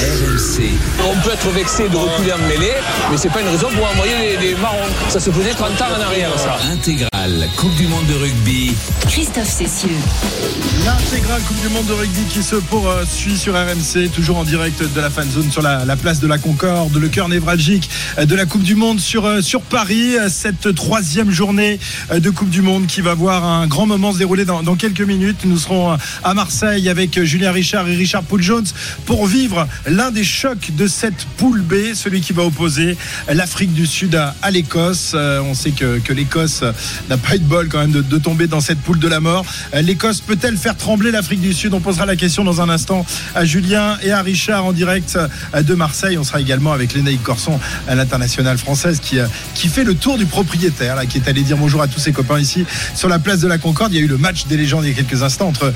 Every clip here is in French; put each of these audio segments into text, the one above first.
RMC. On peut être vexé de reculer en mêlée, mais c'est pas une raison pour envoyer des, des marrons. Ça se faisait 30 ans en arrière, ça. Coupe du Monde de rugby. Christophe Cessieux. L'intégrale Coupe du Monde de rugby qui se poursuit sur RMC, toujours en direct de la fan zone sur la, la place de la Concorde, le cœur névralgique de la Coupe du Monde sur, euh, sur Paris. Cette troisième journée de Coupe du Monde qui va voir un grand moment se dérouler dans, dans quelques minutes. Nous serons à Marseille avec Julien Richard et Richard Poul Jones pour vivre l'un des chocs de cette poule B, celui qui va opposer l'Afrique du Sud à, à l'Écosse. Euh, on sait que, que l'Écosse n'a pas eu de bol quand même de, tomber dans cette poule de la mort. Euh, L'Écosse peut-elle faire trembler l'Afrique du Sud? On posera la question dans un instant à Julien et à Richard en direct euh, de Marseille. On sera également avec Lénaïque Corson, l'internationale française, qui, euh, qui fait le tour du propriétaire, là, qui est allé dire bonjour à tous ses copains ici sur la place de la Concorde. Il y a eu le match des légendes il y a quelques instants entre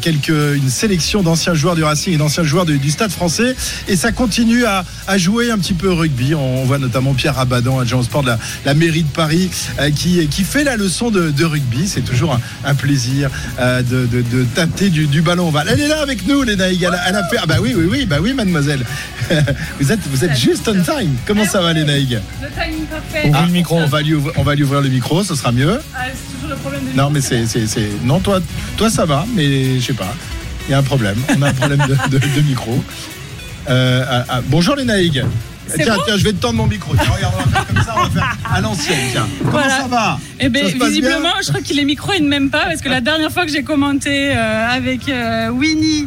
quelques, une sélection d'anciens joueurs du Racing et d'anciens joueurs du, Stade français. Et ça continue à, à jouer un petit peu rugby. On, voit notamment Pierre Abadan, adjoint sport de la, la mairie de Paris, qui, qui fait la leçon de, de rugby. C'est toujours un, un plaisir euh, de, de, de tâter du, du ballon. ovale. Elle est là avec nous, Léna. Elle, a- fait. Ah bah oui, oui, oui, bah oui, mademoiselle. vous êtes, vous êtes juste on time. Comment ça va, Léna Le timing parfait. Ah, On va lui ouvrir, on va lui ouvrir le micro, ce sera mieux. Ah, c'est toujours le problème de Non, mais c'est, c'est, c'est- non, toi, toi, ça va, mais je sais pas. Il y a un problème. On a un problème de, de- de micro. Euh, ah, ah, bonjour les Naïg. Tiens, bon tiens, je vais te tendre mon micro. Tiens, regarde, on va faire comme ça, on va faire à l'ancienne. Tiens. Comment Voilà. ça va? Eh ben, passe visiblement, bien je crois que les micros, ils ne m'aiment pas parce que la dernière fois que j'ai commenté euh, avec euh, Winnie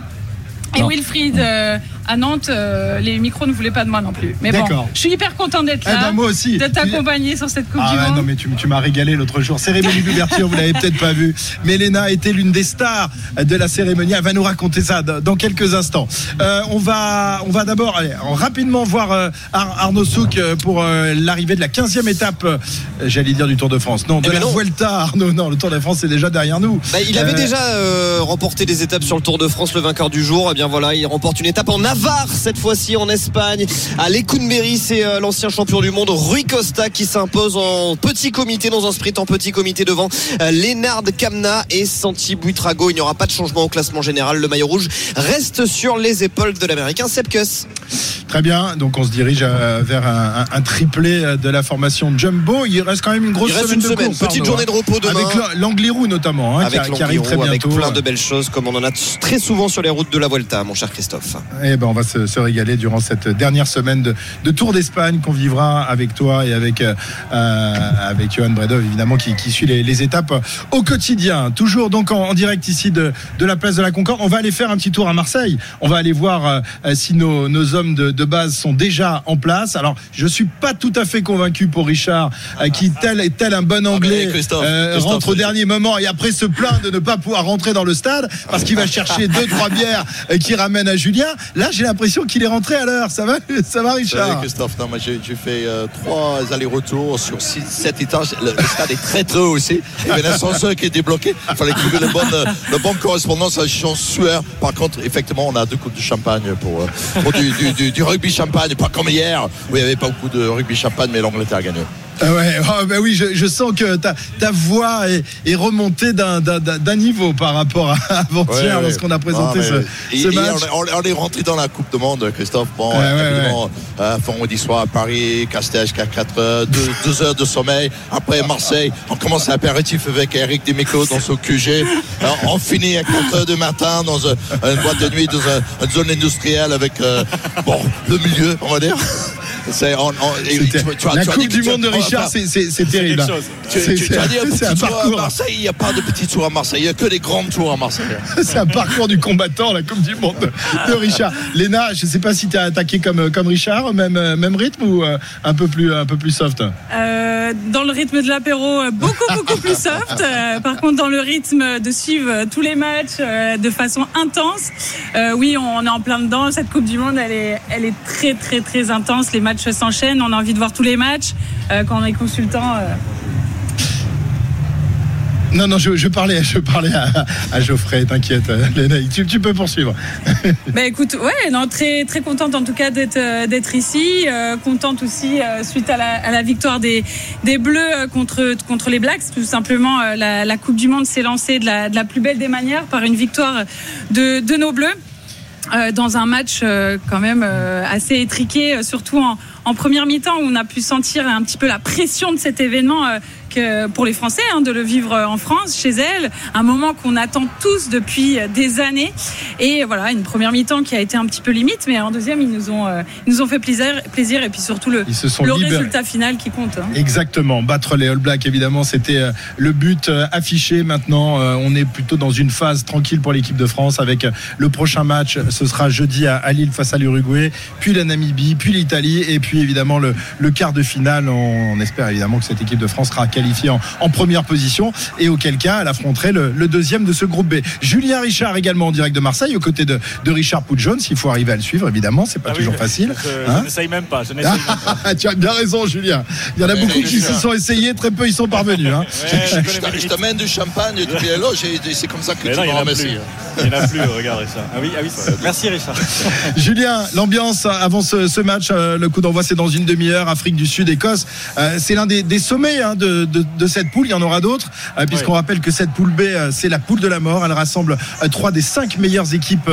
et Non. Wilfried euh, à Nantes, euh, les micros ne voulaient pas de moi non plus. Mais bon, D'accord. je suis hyper content d'être Eh là, ben, moi aussi. de t'accompagner sur cette Coupe Ah du ouais, Monde. non mais tu, tu m'as régalé l'autre jour. Cérémonie d'ouverture, vous l'avez peut-être pas vu, mais Léna était l'une des stars de la cérémonie. Elle va nous raconter ça dans quelques instants. Euh, on va, on va d'abord rapidement voir euh, Ar- Arnaud Souk pour euh, l'arrivée de la 15e étape, j'allais dire du Tour de France. Non, de Eh ben la non. Vuelta, Arnaud. Non, le Tour de France est déjà derrière nous. Bah, il avait Euh, déjà euh, remporté des étapes sur le Tour de France, le vainqueur du jour. Et bien voilà, il remporte une étape en Navarre cette fois-ci en Espagne. À Lecumberri, c'est euh, l'ancien champion du monde Rui Costa qui s'impose en petit comité dans un sprint en petit comité devant euh, Lennard Kamna et Santi Buitrago. Il n'y aura pas de changement au classement général. Le maillot rouge reste sur les épaules de l'américain Sepkus. Très bien, donc on se dirige euh, vers un, un- un triplé de la formation Jumbo. Il reste quand même une grosse Il reste semaine une de semaine, course, petite journée de hein. repos demain. Avec l'A- l'Anglirou notamment, hein, qui, avec a- qui arrive très l'Angliru, avec bientôt. plein de belles choses comme on en a très souvent sur les routes de la Vuelta, mon cher Christophe. Eh ben, on va se, se régaler durant cette dernière semaine de, de Tour d'Espagne qu'on vivra avec toi et avec, euh, euh, avec Johan Bredov, évidemment, qui, qui suit les, les étapes au quotidien. Toujours donc en, en direct ici de, de la place de la Concorde. On va aller faire un petit tour à Marseille. On va aller voir euh, si nos, nos hommes de, de base sont déjà en place. Alors, je suis pas tout à fait convaincu pour Richard, euh, qui, tel, tel un bon anglais, Christophe, euh, Christophe, rentre au dernier moment et après se plaint de ne pas pouvoir rentrer dans le stade parce qu'il va chercher deux, trois bières qui ramènent à Julien. Là, j'ai l'impression qu'il est rentré à l'heure. Ça va, ça va, Richard Christophe, non, moi, j'ai fait euh, trois allers-retours sur sept étages. Le, le stade est très très haut aussi. Il y avait un ascenseur qui était bloqué. Il fallait trouver le bon, euh, le bon correspondance à Jean Sueur. Par contre, effectivement, on a deux coupes de champagne pour, euh, pour du, du- du- du rugby champagne. Pas comme hier où il n'y avait pas beaucoup de rugby champagne, mais l'Angleterre a gagné. Ah ouais, oh, bah oui, je, je sens que ta, ta voix est, est remontée d'un- d'un d'un niveau par rapport à avant-hier Ouais, lorsqu'on a présenté Non, ce, match. on, est- on est rentré dans la Coupe du Monde, Christophe. Bon, Ouais, ouais, euh, vendredi soir à Paris, Castel jusqu'à 4 heures, 2 heures de sommeil. Après Marseille, on commence l'apéritif avec Eric Demico dans son QG. Alors, on finit à 4 heures du matin dans un- une boîte de nuit, dans un- une zone industrielle avec euh, bon, le milieu, on va dire. C'est, on- on- tu- tu la tu Coupe du Monde de on Richard, c'est- terrible. tu, as dit un petit un tour à parcours. Marseille, il n'y a pas de petit tour à Marseille, il n'y a que des grands tours à Marseille. C'est un parcours du combattant, la Coupe du Monde de, Richard. Léna, je ne sais pas si tu as attaqué comme, comme Richard, même, même rythme ou euh, un, peu plus, un peu plus soft Euh, dans le rythme de l'apéro, euh, beaucoup beaucoup plus soft. Euh, par contre, dans le rythme de suivre tous les matchs euh, de façon intense, euh, oui, on est en plein dedans. Cette Coupe du Monde, elle est, elle est très très très intense. Les matchs s'enchaînent. On a envie de voir tous les matchs. Euh, quand on est consultant, euh, Non, non, je, je parlais, je parlais à, à Geoffrey, t'inquiète, euh, tu, tu peux poursuivre. Bah écoute, ouais, non, très très contente en tout cas d'être d'être ici, euh, contente aussi euh, suite à la, à la victoire des des Bleus contre contre les Blacks. Tout simplement, euh, la, la Coupe du Monde s'est lancée de la de la plus belle des manières par une victoire de de nos Bleus. Euh, dans un match euh, quand même euh, assez étriqué, surtout en, en première mi-temps où on a pu sentir un petit peu la pression de cet événement que pour les Français hein, de le vivre en France, chez elle, un moment qu'on attend tous depuis euh, des années. Et voilà, une première mi-temps qui a été un petit peu limite, mais en deuxième, ils nous ont, euh, ils nous ont fait plaisir, plaisir et puis surtout le, le résultat final qui compte. hein. Exactement, battre les All Blacks évidemment c'était euh, le but affiché. Maintenant on est plutôt dans une phase tranquille pour l'équipe de France avec le prochain match, ce sera jeudi à à Lille face à l'Uruguay, puis la Namibie, puis l'Italie et puis évidemment le, le quart de finale. On, on espère évidemment que cette équipe de France sera qualifiée en, en première position et auquel cas elle affronterait le, le deuxième de ce groupe B. Julien Richard également en direct de Marseille aux côtés de, de Richard Poudjones. Il faut arriver à le suivre évidemment, c'est pas Ah oui, toujours je- facile. Je, Hein je n'essaye même pas. Je n'essaye même pas. Ah, tu as bien raison, Julien. Il y en a Ouais, beaucoup qui se sont essayés, très peu ils sont parvenus. hein. Ouais, je t'amène du champagne, du c'est comme ça que Mais tu remercies. plus. Il n'y en a plus, regardez ça. Ah oui, ah oui, ça- merci Richard. Julien, l'ambiance avant ce, ce match, euh, le coup d'envoi c'est dans une demi-heure, Afrique du Sud, Écosse. Euh, c'est l'un des, des sommets hein, de, de- de cette poule, il y en aura d'autres, euh, puisqu'on rappelle que cette poule B, euh, c'est la poule de la mort. Elle rassemble euh, trois des cinq meilleures équipes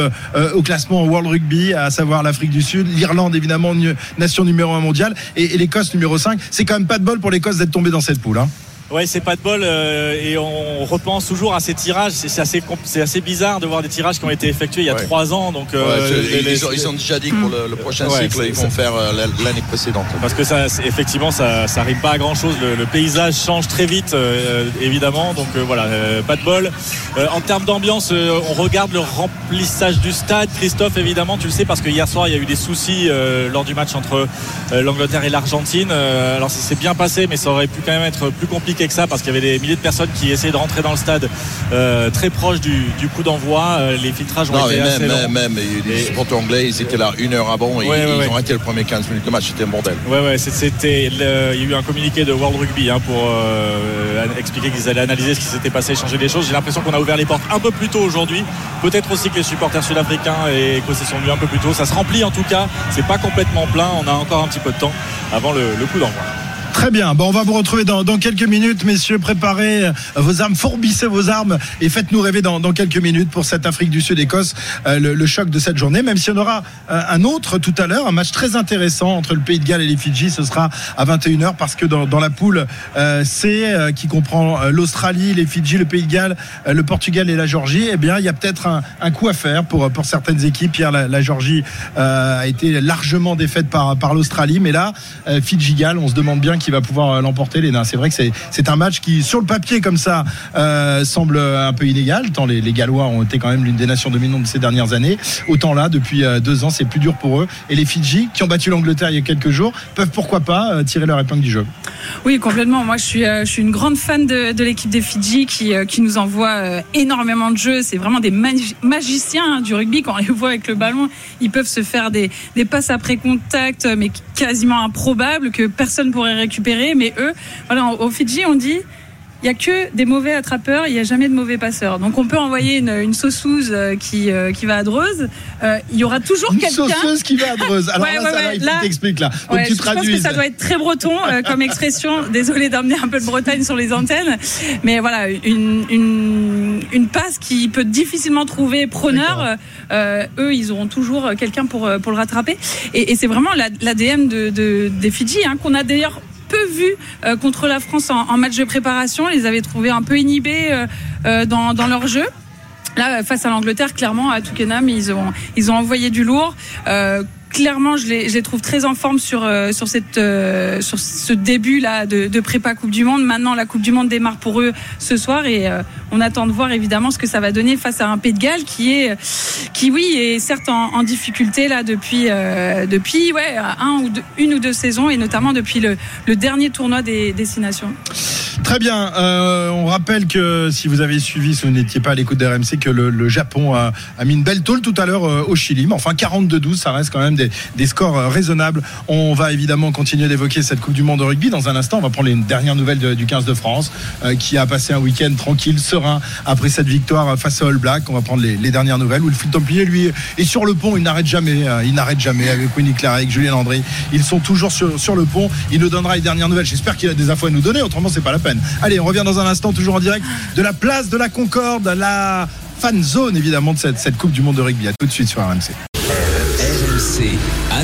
au classement World Rugby, à savoir l'Afrique du Sud, l'Irlande évidemment, nation numéro un mondiale, et, et l'Écosse numéro 5. C'est quand même pas de bol pour l'Écosse d'être tombée dans cette poule. hein. Ouais, c'est pas de bol euh, et on repense toujours à ces tirages. C'est assez, c'est assez bizarre de voir des tirages qui ont été effectués il y a Ouais. trois ans. Donc, Ouais, euh, les- les- ils, ont, ils ont déjà dit que pour le, le prochain Ouais, cycle, ils vont faire euh, l'année précédente. Parce que ça, effectivement, ça, ça rime pas à grand chose. Le, le paysage change très vite, euh, évidemment. Donc euh, voilà, euh, pas de bol. Euh, en termes d'ambiance, euh, on regarde le remplissage du stade. Christophe, évidemment, tu le sais, parce que hier soir, il y a eu des soucis euh, lors du match entre l'Angleterre et l'Argentine. Euh, alors ça s'est bien passé, mais ça aurait pu quand même être plus compliqué que ça, parce qu'il y avait des milliers de personnes qui essayaient de rentrer dans le stade euh, très proche du, du coup d'envoi. Euh, les filtrages ont Non, mais été assez même, longs. même, même, les supporters anglais, ils étaient là une heure avant et Ouais, ils ouais, ont arrêté le premier 15 minutes de match, c'était un bordel. Ouais, ouais, c'était. le- Il y a eu un communiqué de World Rugby hein, pour euh, expliquer qu'ils allaient analyser ce qui s'était passé, changer les choses. J'ai l'impression qu'on a ouvert les portes un peu plus tôt aujourd'hui. Peut-être aussi que les supporters sud-africains et écossais sont venus un peu plus tôt. Ça se remplit en tout cas. C'est pas complètement plein. On a encore un petit peu de temps avant le, le coup d'envoi. Très bien. Bon, on va vous retrouver dans, dans quelques minutes, messieurs. Préparez vos armes, fourbissez vos armes et faites-nous rêver dans, dans quelques minutes pour cette Afrique du Sud-Écosse, euh, le, le choc de cette journée. Même si on aura euh, un autre tout à l'heure, un match très intéressant entre le Pays de Galles et les Fidji. Ce sera à 21h parce que dans, dans la poule euh, C, qui comprend l'Australie, les Fidji, le Pays de Galles, le Portugal et la Georgie, eh bien, il y a peut-être un, un coup à faire pour, pour certaines équipes. Hier, la, la Georgie euh, a été largement défaite par, par l'Australie, mais là, Fidji-Galles, on se demande bien va pouvoir euh, l'emporter. Léna, c'est vrai que c'est, un match qui, sur le papier comme ça, euh, semble un peu inégal, tant les, Gallois ont été quand même l'une des nations dominantes de ces dernières années. Autant là, depuis euh, deux ans, c'est plus dur pour eux. Et les Fidji, qui ont battu l'Angleterre il y a quelques jours, peuvent pourquoi pas euh, tirer leur épingle du jeu. Oui, complètement. Moi, je suis, euh, une grande fan de, l'équipe des Fidji qui, euh, qui nous envoie euh, énormément de jeux. C'est vraiment des magi- magiciens hein, du rugby. Quand on les voit avec le ballon, ils peuvent se faire des, des passes après contact, euh, mais quasiment improbables que personne pourrait récupérer. Mais eux, voilà, au Fidji, on dit. Il n'y a que des mauvais attrapeurs, il n'y a jamais de mauvais passeurs. Donc on peut envoyer une, une sauceuse euh, qui, euh, qui va à Dreuze. Euh, il y aura toujours Une quelqu'un. sauceuse qui va à Dreuze. Alors Ouais, là, ouais, ça va, ouais, il faut là- que tu je pense que ça doit être très breton euh, comme expression. Désolé d'emmener un peu de Bretagne sur les antennes, mais voilà une, une, une passe qui peut difficilement trouver preneur. Euh, eux, ils auront toujours quelqu'un pour pour le rattraper. Et, et c'est vraiment la- l'ADN de, de, des Fidji hein, qu'on a d'ailleurs peu vu euh, contre la France en, match de préparation. Ils les avaient trouvés un peu inhibés euh, euh, dans, leur jeu. Là, face à l'Angleterre, clairement, à Twickenham, ils ont, envoyé du lourd. Clairement, je les, trouve très en forme sur, euh, sur, cette, euh, sur ce début là de, de prépa Coupe du Monde. Maintenant, la Coupe du Monde démarre pour eux ce soir et euh, on attend de voir évidemment ce que ça va donner face à un Pays de Galles qui est, qui oui, est certes en, difficulté là depuis, depuis ouais, un ou une ou deux saisons et notamment depuis le, dernier tournoi des destinations. Très bien. On rappelle que si vous avez suivi, si vous n'étiez pas à l'écoute d'RMC, que le, Japon a, mis une belle tôle tout à l'heure au Chili. Mais enfin, 42-12, ça reste quand même des, des scores euh, raisonnables. On va évidemment continuer d'évoquer cette Coupe du Monde de rugby. Dans un instant, on va prendre les dernières nouvelles du 15 de France, euh, qui a passé un week-end tranquille, serein, après cette victoire face à All Black. On va prendre les, dernières nouvelles. Wilfried Templier, lui, est sur le pont. Il n'arrête jamais. euh, il n'arrête jamais avec Winnie Claret, avec Julien Landry. Ils sont toujours sur, le pont. Il nous donnera les dernières nouvelles. J'espère qu'il a des infos à nous donner. Autrement, c'est pas la peine. Allez, on revient dans un instant, toujours en direct de la place de la Concorde, la fan zone évidemment de cette, cette Coupe du Monde de rugby. À tout de suite sur RMC.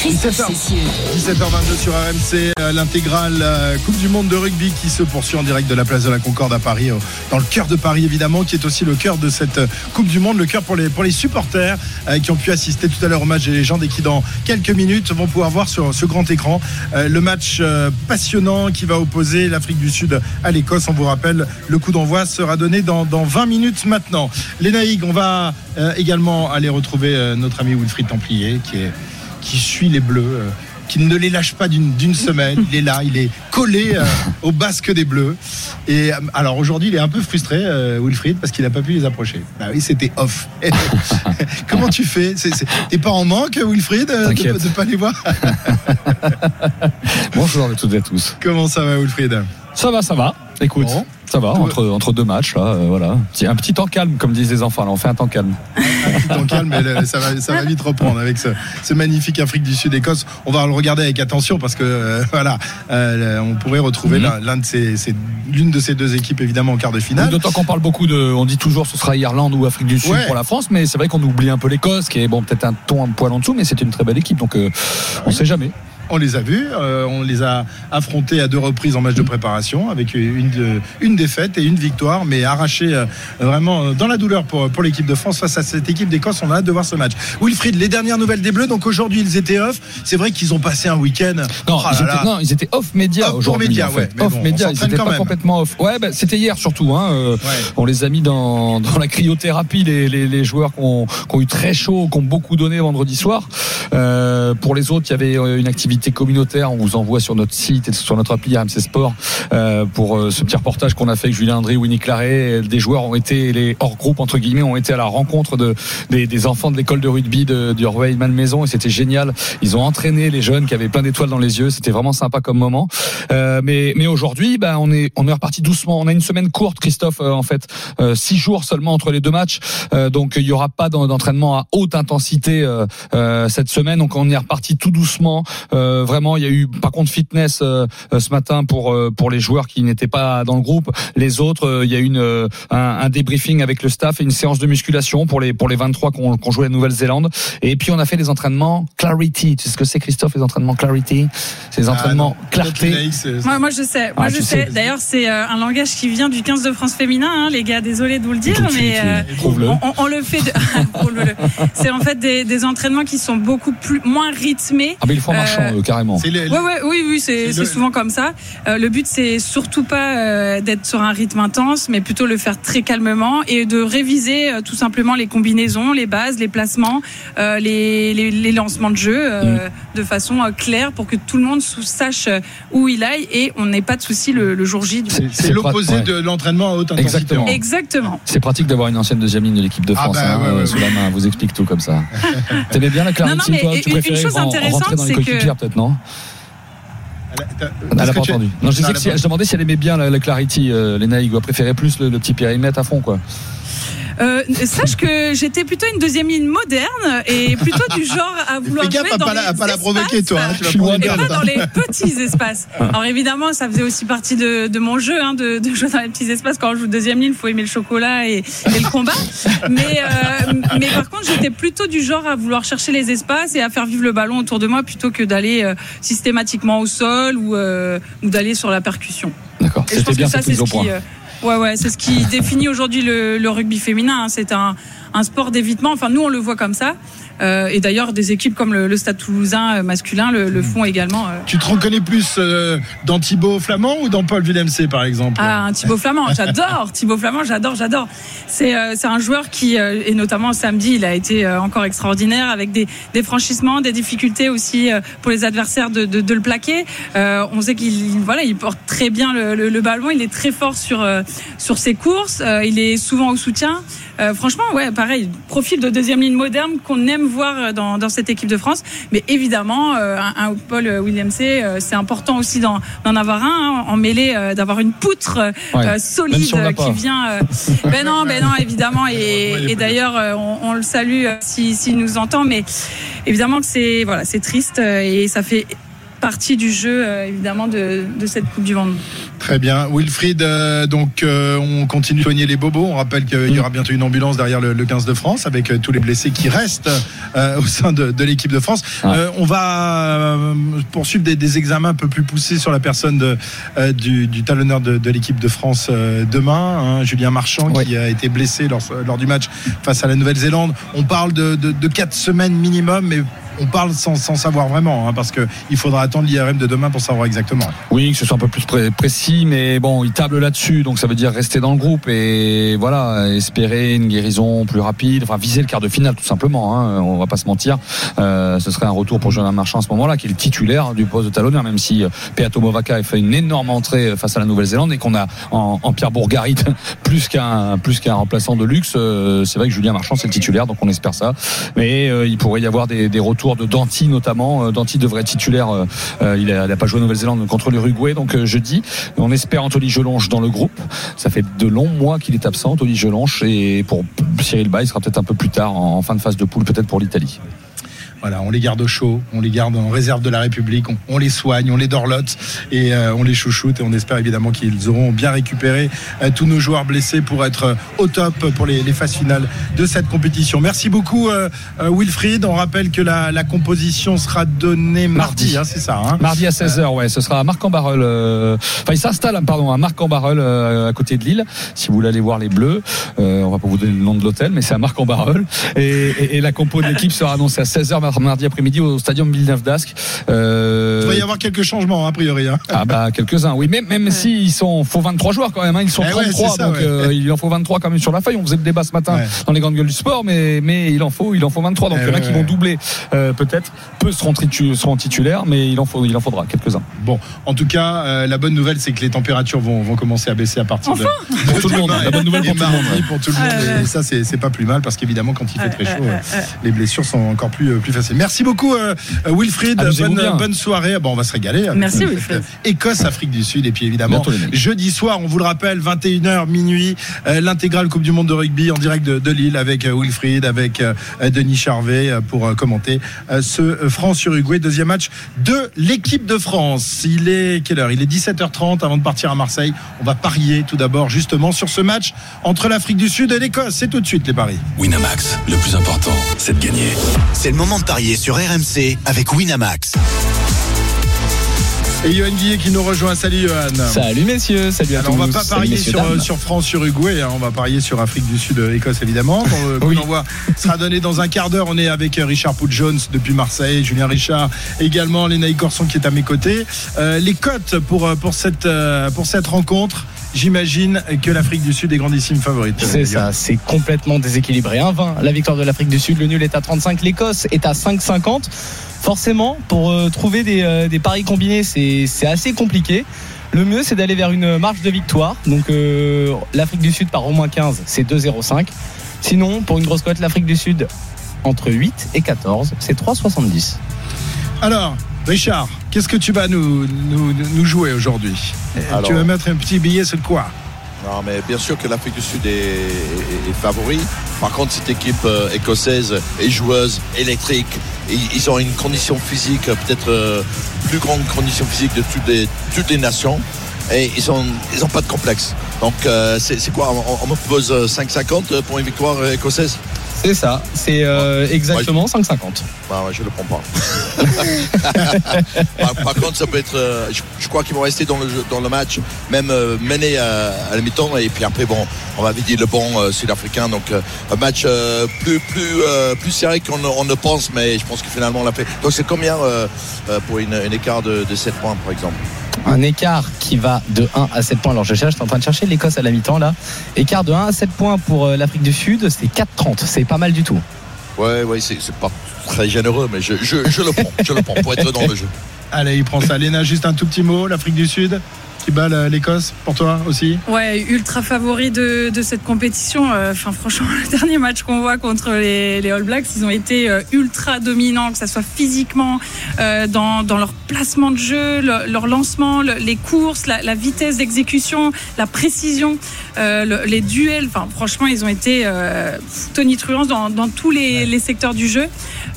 Christophe 17h. Cessieux. 17h22 sur RMC, euh, l'intégrale euh, Coupe du Monde de rugby qui se poursuit en direct de la place de la Concorde à Paris, euh, dans le cœur de Paris évidemment, qui est aussi le cœur de cette Coupe du Monde, le cœur pour les, pour les supporters qui ont pu assister tout à l'heure au match des légendes et qui dans quelques minutes vont pouvoir voir sur ce grand écran le match passionnant qui va opposer l'Afrique du Sud à l'Écosse. On vous rappelle, le coup d'envoi sera donné dans, dans 20 minutes maintenant. Les Naïgs, on va également aller retrouver notre ami Wilfried Templier qui est qui suit les Bleus, euh, qui ne les lâche pas d'une semaine. Il est là, il est collé euh, au basque des Bleus. Et euh, alors aujourd'hui, il est un peu frustré, Wilfried, parce qu'il n'a pas pu les approcher. Bah oui, c'était off. Comment tu fais? T'es pas en manque, Wilfried, de ne pas les voir? Bonjour à toutes et à tous. Comment ça va, Wilfried? Ça va, ça va. Écoute, Bon. ça va, entre, entre deux matchs, là, euh, voilà. Un petit temps calme, comme disent les enfants, là, on fait un temps calme. Un petit temps calme, mais ça va, ça va vite reprendre avec ce, ce magnifique Afrique du Sud-Écosse. On va le regarder avec attention parce que euh, voilà, euh, on pourrait retrouver Mhm. l'un- l'un de ces, ces- l'une de ces deux équipes évidemment en quart de finale. D'autant qu'on parle beaucoup de. On dit toujours ce sera Irlande ou Afrique du Sud Ouais. pour la France, mais c'est vrai qu'on oublie un peu l'Écosse, qui est bon, peut-être un ton un poil en dessous, mais c'est une très belle équipe, donc euh, on sait jamais. On les a vus, euh, on les a affrontés à deux reprises en match de préparation avec une, une défaite et une victoire, mais arrachés euh, vraiment euh, dans la douleur pour, pour l'équipe de France face à cette équipe d'Écosse. On a hâte de voir ce match. Wilfried, les dernières nouvelles des Bleus, donc aujourd'hui ils étaient off. C'est vrai qu'ils ont passé un week-end. Non, Oh là ils, étaient, non ils étaient off média aujourd'hui. en fait. ouais, off bon, média, ils étaient quand pas même. complètement off. Ouais, bah, c'était hier surtout. Hein, euh, Ouais. On les a mis dans, dans la cryothérapie, les, les, les joueurs qui ont, qui ont eu très chaud, qui ont beaucoup donné vendredi soir. Euh, pour les autres, il y avait euh, une activité communautaire. On vous envoie sur notre site et sur notre appli RMC Sport euh, pour euh, ce petit reportage qu'on a fait avec Julien André, Winnie Claret. Des joueurs ont été, les hors groupe entre guillemets, ont été à la rencontre de, des, des enfants de l'école de rugby de, du Orwell Malmaison et c'était génial. Ils ont entraîné les jeunes qui avaient plein d'étoiles dans les yeux. C'était vraiment sympa comme moment. Euh, mais mais aujourd'hui, bah, on est on est reparti doucement. On a une semaine courte, Christophe, en fait, six jours seulement entre les deux matchs. Donc il y aura pas d'en- d'entraînement à haute intensité cette semaine. Donc on est reparti tout doucement. Euh, vraiment, il y a eu par contre fitness euh, euh, ce matin pour euh, pour les joueurs qui n'étaient pas dans le groupe. Les autres, euh, il y a eu une euh, un, un débriefing avec le staff et une séance de musculation pour les pour les 23 qu'on qu'on jouait à Nouvelle-Zélande. Et puis on a fait des entraînements Clarity. Tu sais ce que c'est, Christophe, les entraînements Clarity? C'est des Ah, entraînements non. clarté. Moi, moi je sais, moi Ah, je sais. sais. D'ailleurs, c'est euh, un langage qui vient du 15 de France féminin, hein, les gars. Désolé de vous le dire, Tout mais euh. Prouve-le. on, on- on le fait. de- c'est en fait des, des entraînements qui sont beaucoup plus moins rythmés. Ah mais ils font marchand Euh, eux, carrément. Ouais, ouais, oui, oui, c'est le- souvent comme ça. Euh, le but, c'est surtout pas euh, d'être sur un rythme intense, mais plutôt le faire très calmement et de réviser euh, tout simplement les combinaisons, les bases, les placements, euh, les, les, les lancements de jeu euh, de façon euh, claire pour que tout le monde sache euh, où il aille et on n'ait pas de souci le, le jour J. C'est- l'opposé ouais. de l'entraînement à haute intensité. Exactement. Exactement. C'est pratique d'avoir une ancienne deuxième ligne de l'équipe de Ah France bah, hein, ouais, ouais, sous la main. Elle Vous explique tout comme ça. T'aimais bien la Clarity, Non, non, mais toi une- Tu une préférais chose intéressante, c'est que- peut-être non Elle n'a pas tu- entendu. Non, je disais elle que si, je demandais si elle aimait bien la, la Clarity, euh, ou elle préférait plus le, le petit périmètre à fond, quoi. Euh, sache que j'étais plutôt une deuxième ligne moderne et plutôt du genre à vouloir Fais gaffe jouer à dans pas la, à les pas la provoquer, toi. hein, tu vas Et pas hein. dans les petits espaces. Alors évidemment, ça faisait aussi partie de, de mon jeu, hein, de, de jouer dans les petits espaces. Quand on joue deuxième ligne, il faut aimer le chocolat et, et le combat. Mais, euh, mais par contre, j'étais plutôt du genre à vouloir chercher les espaces et à faire vivre le ballon autour de moi plutôt que d'aller euh, systématiquement au sol ou, euh, ou d'aller sur la percussion. D'accord. Et je C'était pense bien que ça, c'est ce qui, point. euh, ouais, ouais, c'est ce qui définit aujourd'hui le, le rugby féminin. hein. C'est un, un sport d'évitement. Enfin, nous, on le voit comme ça. Euh, et d'ailleurs, des équipes comme le, le Stade Toulousain euh, masculin le, le font également. euh. Tu te reconnais plus euh, dans Thibaut Flamand ou dans Paul Villemc, par exemple? Ah, un Thibaut Flamand, j'adore. Thibaut Flamand, j'adore, j'adore. C'est euh, c'est un joueur qui, euh, et notamment samedi, il a été euh, encore extraordinaire avec des, des franchissements, des difficultés aussi euh, pour les adversaires de, de, de le plaquer. Euh, on sait qu'il voilà, il porte très bien le, le, le ballon, il est très fort sur euh, sur ses courses, euh, il est souvent au soutien. Euh, franchement, ouais, pareil, profil de deuxième ligne moderne qu'on aime voir euh, dans, dans cette équipe de France. Mais évidemment, euh, un, un Paul Williams, euh, c'est important aussi d'en avoir un hein, en mêlée, d'avoir une poutre Ouais. solide si qui vient. ben non, ben non, évidemment. Et, d'ailleurs, on, on le salue euh, si- s'il nous entend. Mais évidemment que c'est voilà, c'est triste et ça fait partie du jeu, euh, évidemment, de, de cette Coupe du Monde. Très bien. Wilfried, euh, donc euh, on continue de soigner les bobos. On rappelle qu'il y aura bientôt une ambulance derrière le, le 15 de France avec tous les blessés qui restent euh, au sein de, de l'équipe de France. Euh, on va euh, poursuivre des, des examens un peu plus poussés sur la personne de, euh, du, du talonneur de, de l'équipe de France euh, demain, hein, Julien Marchand, qui a été blessé lors, lors du match face à la Nouvelle-Zélande. On parle de, de, de quatre semaines minimum, mais on parle sans, savoir vraiment, hein, parce qu'il faudra attendre l'IRM de demain pour savoir exactement. Oui, que ce soit un peu plus pré- précis, mais bon, il table là-dessus, donc ça veut dire rester dans le groupe et voilà, espérer une guérison plus rapide, enfin viser le quart de finale tout simplement. Hein, on va pas se mentir. Euh, ce serait un retour pour Julien Marchand à ce moment-là, qui est le titulaire du poste de talonneur, même si euh, Peato Movaca a fait une énorme entrée face à la Nouvelle-Zélande et qu'on a en, Pierre Bourgarit plus qu'un remplaçant de luxe. euh, c'est vrai que Julien Marchand c'est le titulaire, donc on espère ça. Mais euh, il pourrait y avoir des retours de Danti notamment. Euh, Danti devrait être titulaire. euh, euh, il a, il a pas joué en Nouvelle-Zélande contre l'Uruguay, donc jeudi. On espère Anthony Gelonche dans le groupe. Ça fait de longs mois qu'il est absent, Anthony Gelonche, et pour Cyril Bay, il sera peut-être un peu plus tard en fin de phase de poule, peut-être pour l'Italie. Voilà, on les garde au chaud, on les garde en réserve de la République, on, on les soigne, on les dorlote et euh, on les chouchoute et on espère évidemment qu'ils auront bien récupéré euh, tous nos joueurs blessés pour être euh, au top pour les, les phases finales de cette compétition. Merci beaucoup euh, euh, Wilfried. On rappelle que la, la composition sera donnée mardi, Mardi. hein, c'est ça. Hein Mardi à 16h, ouais, ce sera à Marc-en-Barœul. euh, Enfin, il s'installe, pardon, à Marc-en-Barœul, euh, à côté de Lille. Si vous voulez aller voir les Bleus, euh, on va pas vous donner le nom de l'hôtel, mais c'est à Marc-en-Barœul. Et, et, et la compo de l'équipe sera annoncée à 16h mardi après-midi au stadium Villeneuve d'Ascq. Euh, Il va y avoir quelques changements a priori. Hein. Ah bah quelques-uns, oui. Même même si ils sont, faut 23 joueurs quand même. Hein, ils sont Eh ouais, 33, c'est ça, donc ouais. euh, il en faut 23 quand même sur la feuille. On faisait le débat ce matin Ouais. dans les grandes gueules du sport, mais mais il en faut il en faut 23. Donc Eh il y en a ouais, qui ouais. vont doubler euh, peut-être. Peu seront, seront titulaires, mais il en faut il en faudra quelques-uns. Bon, en tout cas, euh, la bonne nouvelle, c'est que les températures vont, vont commencer à baisser à partir de, Pour tout le monde. La bonne nouvelle pour tout le monde. mardi pour tout le monde. Ouais, ouais. Et ça, c'est pas plus mal parce qu'évidemment, quand il fait Ouais, très ouais, chaud, ouais, ouais. les blessures sont encore plus, plus faciles. Merci beaucoup, euh, euh, Wilfried. Amusez-vous Bonne, soirée. Bon, on va se régaler. avec Merci, Wilfried. Écosse, Afrique du Sud. Et puis évidemment, jeudi soir, on vous le rappelle, 21h, minuit, euh, l'intégrale Coupe du Monde de rugby en direct de, de Lille avec euh, Wilfried, avec euh, Denis Charvet euh, pour euh, commenter euh, ce France-Uruguay, deuxième match de l'équipe de France. Il est quelle heure? Il est 17h30 avant de partir à Marseille. On va parier tout d'abord justement sur ce match entre l'Afrique du Sud et l'Écosse. C'est tout de suite les paris. Winamax, le plus important, c'est de gagner. C'est le moment de parier sur RMC avec Winamax. Et Johan Guillet qui nous rejoint. Salut Johan. Salut messieurs, salut à Alors tous. on va pas parier sur, dames. sur France Uruguay, hein. on va parier sur Afrique du Sud, euh, Écosse évidemment. Le coup Oui. sera donné dans un quart d'heure. On est avec euh, Richard Pout Jones depuis Marseille, Julien Richard également, Lénaï Corson qui est à mes côtés. Euh, les cotes pour euh, pour cette euh, pour cette rencontre. J'imagine que l'Afrique du Sud est grandissime favorite. C'est ça, c'est complètement déséquilibré. 1-20, la victoire de l'Afrique du Sud, le nul est à 35, l'Écosse est à 5,50. Forcément, pour euh, trouver des, euh, des paris combinés, c'est assez compliqué. Le mieux, c'est d'aller vers une marche de victoire. Donc euh, l'Afrique du Sud par au moins 15, c'est 2,05. Sinon, pour une grosse cote, l'Afrique du Sud entre 8 et 14, c'est 3,70. Alors, Richard, qu'est-ce que tu vas nous, nous, nous jouer aujourd'hui Alors- Tu vas mettre un petit billet sur quoi Non, mais bien sûr que l'Afrique du Sud est, est- est favori. Par contre, cette équipe euh, écossaise est joueuse, électrique. Et ils ont une condition physique, peut-être euh, plus grande condition physique de toutes les, toutes les nations. Et ils n'ont ils ont pas de complexe. Donc, euh, c'est quoi? On, on me propose euh, 5,50 pour une victoire écossaise? C'est ça, c'est euh, exactement 5,50. Bah ouais, je le prends pas. par, par contre, ça peut être. euh, je, je crois qu'ils vont rester dans le, jeu- dans le match, même euh, mené à, à la mi-temps. Et puis après, bon, on va vider le bon euh, sud-africain. Donc, euh, un match euh, plus, plus, euh, plus serré qu'on ne- on ne pense, mais je pense que finalement on l'a fait. Donc, c'est combien euh, euh, pour une, une écart de, de 7 points, par exemple? Un écart qui va de 1 à 7 points. Alors je cherche, je suis en train de chercher l'Écosse à la mi-temps là. Écart de 1 à 7 points pour euh, l'Afrique du Sud, c'est 4,30. C'est pas mal du tout. Ouais, ouais, c'est c'est pas très généreux, mais je, je, je le prends. Je le prends pour être dans le jeu. Allez, il prend ça. Léna, juste un tout petit mot. L'Afrique du Sud qui bat la- l'Écosse pour toi aussi Ouais, ultra favori de, de cette compétition. Euh, Enfin, franchement, le dernier match qu'on voit contre les, les All Blacks, ils ont été euh, ultra dominants, que ça soit physiquement, euh, dans, dans leur placement de jeu, le- leur lancement, le- les courses, la, la vitesse d'exécution, la précision, euh, le- les duels. Enfin, franchement, ils ont été euh, tonitruants dans, dans tous les, les secteurs du jeu.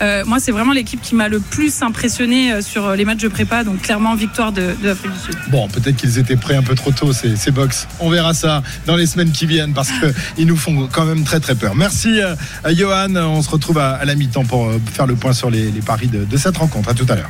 Euh, moi, c'est vraiment l'équipe qui m'a le plus impressionné euh, sur les matchs de prépa. Donc, clairement, victoire de, de l'Afrique du Sud. Bon, peut-être qu'ils étaient prêts un peu trop tôt, ces, ces box. On verra ça dans les semaines qui viennent parce qu'ils nous font quand même très très peur. Merci euh, Johan. On se retrouve à, à la mi-temps pour euh, faire le point sur les, les paris de, de cette rencontre. À tout à l'heure.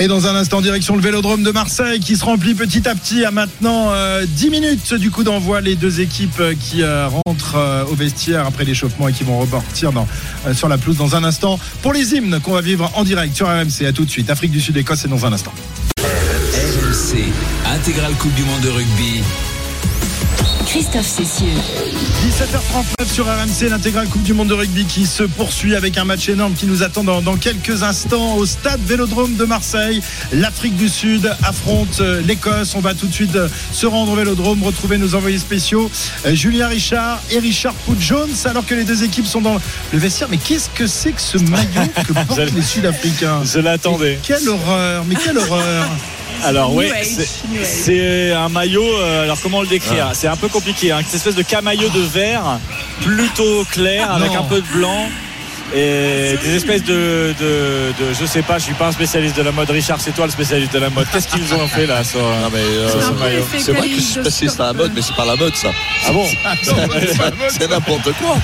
Et dans un instant, direction le vélodrome de Marseille qui se remplit petit à petit à maintenant euh, 10 minutes du coup d'envoi. Les deux équipes euh, qui euh, rentrent euh, au vestiaire après l'échauffement et qui vont repartir euh, sur la pelouse dans un instant pour les hymnes qu'on va vivre en direct sur RMC. À tout de suite. Afrique du Sud-Écosse, c'est dans un instant. RMC, intégrale Coupe du Monde de rugby. Christophe Cessieux. 17h39 sur RMC, l'intégrale Coupe du Monde de rugby qui se poursuit avec un match énorme qui nous attend dans, dans quelques instants au stade Vélodrome de Marseille. L'Afrique du Sud affronte euh, l'Écosse. On va tout de suite euh, se rendre au Vélodrome, retrouver nos envoyés spéciaux, euh, Julien Richard et Richard Pout-Jones, alors que les deux équipes sont dans le vestiaire. Mais qu'est-ce que c'est que ce maillot que portent les Sud-Africains? Je l'attendais. Quelle horreur, mais quelle horreur Alors oui, c'est- c'est un maillot. euh, alors comment le décrire Ah. C'est un peu compliqué. Hein, cette espèce de camaillot de vert, plutôt clair, avec Non. un peu de blanc. Et des espèces de, de, de- je sais pas, je suis pas un spécialiste de la mode. Richard, c'est toi le spécialiste de la mode. Qu'est-ce qu'ils ont fait là sur, Non, mais, euh, C'est vrai que je suis spécialiste à la mode, mais c'est pas la mode ça. Ah bon C'est n'importe quoi.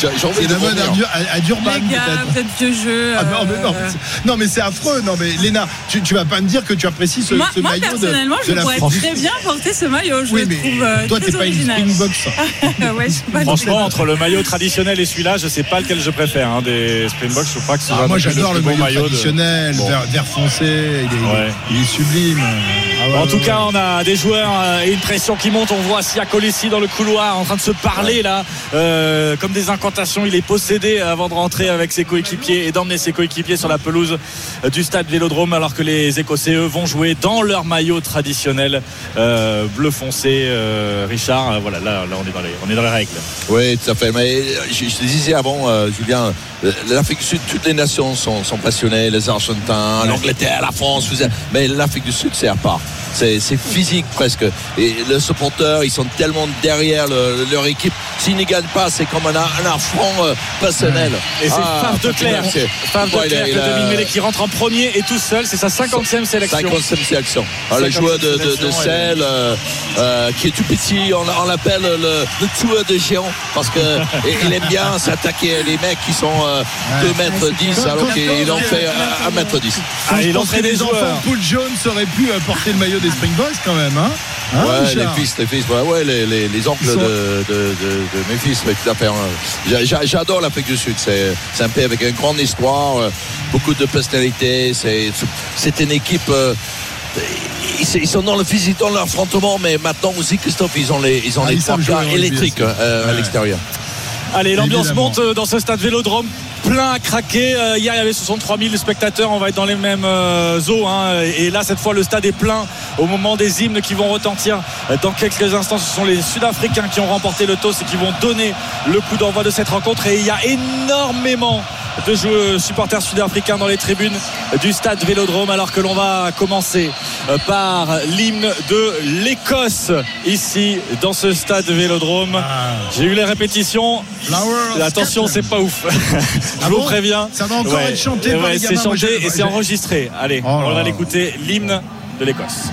J'ai j'ai envie C'est de la mode à, vomir. Dur- à- à Durban Les gars, peut-être. peut-être vieux jeu. Ah non, mais non, euh, c'est- non, mais c'est affreux. Non mais Léna, tu, tu vas pas me dire que tu apprécies ce, moi, ce moi, maillot de, personnellement, de je la pourrais France. très bien porter ce maillot. Je Oui, mais trouve euh, toi t'es pas une ouais, pas Franchement, entre le maillot traditionnel et celui-là, je sais pas lequel je préfère. Hein, des Springboks, je crois que c'est Ah, moi j'adore le, maillot, de- traditionnel, Bon. vert, vert foncé, il est, il est- Ouais. il est sublime. Ah ouais, En ouais, tout ouais. cas, on a des joueurs euh, et une pression qui monte. On voit Sia Colissi dans le couloir en train de se parler là, euh, comme des incantations. Il est possédé avant de rentrer avec ses coéquipiers et d'emmener ses coéquipiers sur la pelouse du stade Vélodrome, alors que les Écossais eux vont jouer dans leur maillot traditionnel euh, bleu foncé. Euh, Richard, voilà, là, là, on est dans les, on est dans les règles. Oui, tout à fait. Mais je, je te disais avant, euh, Julien, l'Afrique du Sud, toutes les nations sont, sont passionnées, les Argentins, l'Angleterre, la France, vous mais l'Afrique du Sud, c'est à part. C'est physique presque. Et les supporters, ils sont tellement derrière le- leur équipe. S'ils ne gagnent pas, c'est comme un, un affront euh, personnel. Et c'est Ah, Faf de c'est- Faf de le a- demi-mêlée qui rentre en premier et tout seul. C'est sa 50e sélection. 50e sélection. Ah, le 50e joueur de, de, de Sel, euh, euh, qui est tout petit, on, on l'appelle le, le tueur de géants parce que et- il aime bien s'attaquer les mecs qui sont euh, 2 mètres 10 Quand- alors qu'il en fait 1 mètre 10. Quand Ah, il entrait que des les enfants joueurs. Poul Jones auraient pu euh, porter le maillot des Springboks quand même. Hein Hein, Ouais, les fils, les fils, ouais, ouais, les, les, les oncles sont- de, de, de, de mes fils, mais tout à fait. hein. J'a- j'a- J'adore l'Afrique du Sud. C'est c'est un pays avec une grande histoire, euh, beaucoup de personnalités. C'est une équipe. euh, ils sont dans le physique, dans l'affrontement, mais maintenant aussi, Christophe, ils ont les, ils ont Ah, les ils électriques euh, à l'extérieur. Allez, l'ambiance monte euh, dans ce stade Vélodrome. Plein à craquer. Euh, hier, il y avait 63 000 spectateurs. On va être dans les mêmes euh, eaux. hein. Et là, cette fois, le stade est plein au moment des hymnes qui vont retentir dans quelques instants. Ce sont les Sud-Africains qui ont remporté le toss et qui vont donner le coup d'envoi de cette rencontre. Et il y a énormément de joueurs supporters sud-africains dans les tribunes du stade Vélodrome alors que l'on va commencer euh, par l'hymne de l'Écosse ici dans ce stade Vélodrome. J'ai eu les répétitions. Attention, c'est pas ouf. Je Ah vous bon préviens. Ça va encore être chanté ouais, C'est chanté et c'est enregistré. Allez, Oh on va l'écouter, l'hymne de l'Écosse.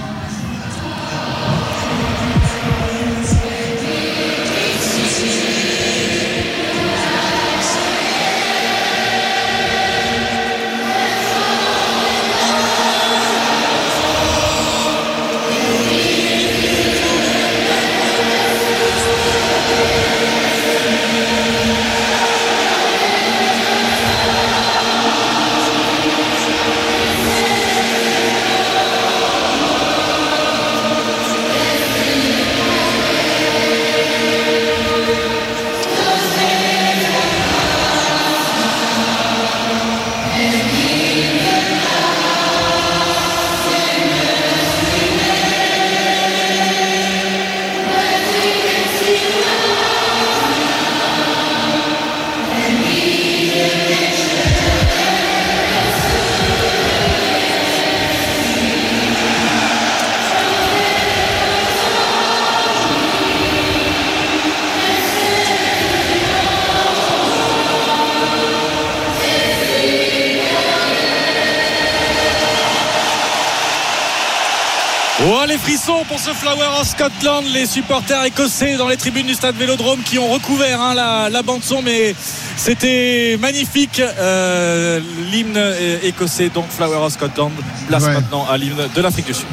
Flower of Scotland, les supporters écossais dans les tribunes du stade Vélodrome qui ont recouvert hein, la, la bande son, mais c'était magnifique. Euh, l'hymne écossais, donc Flower of Scotland, place Ouais. maintenant à l'hymne de l'Afrique du Sud.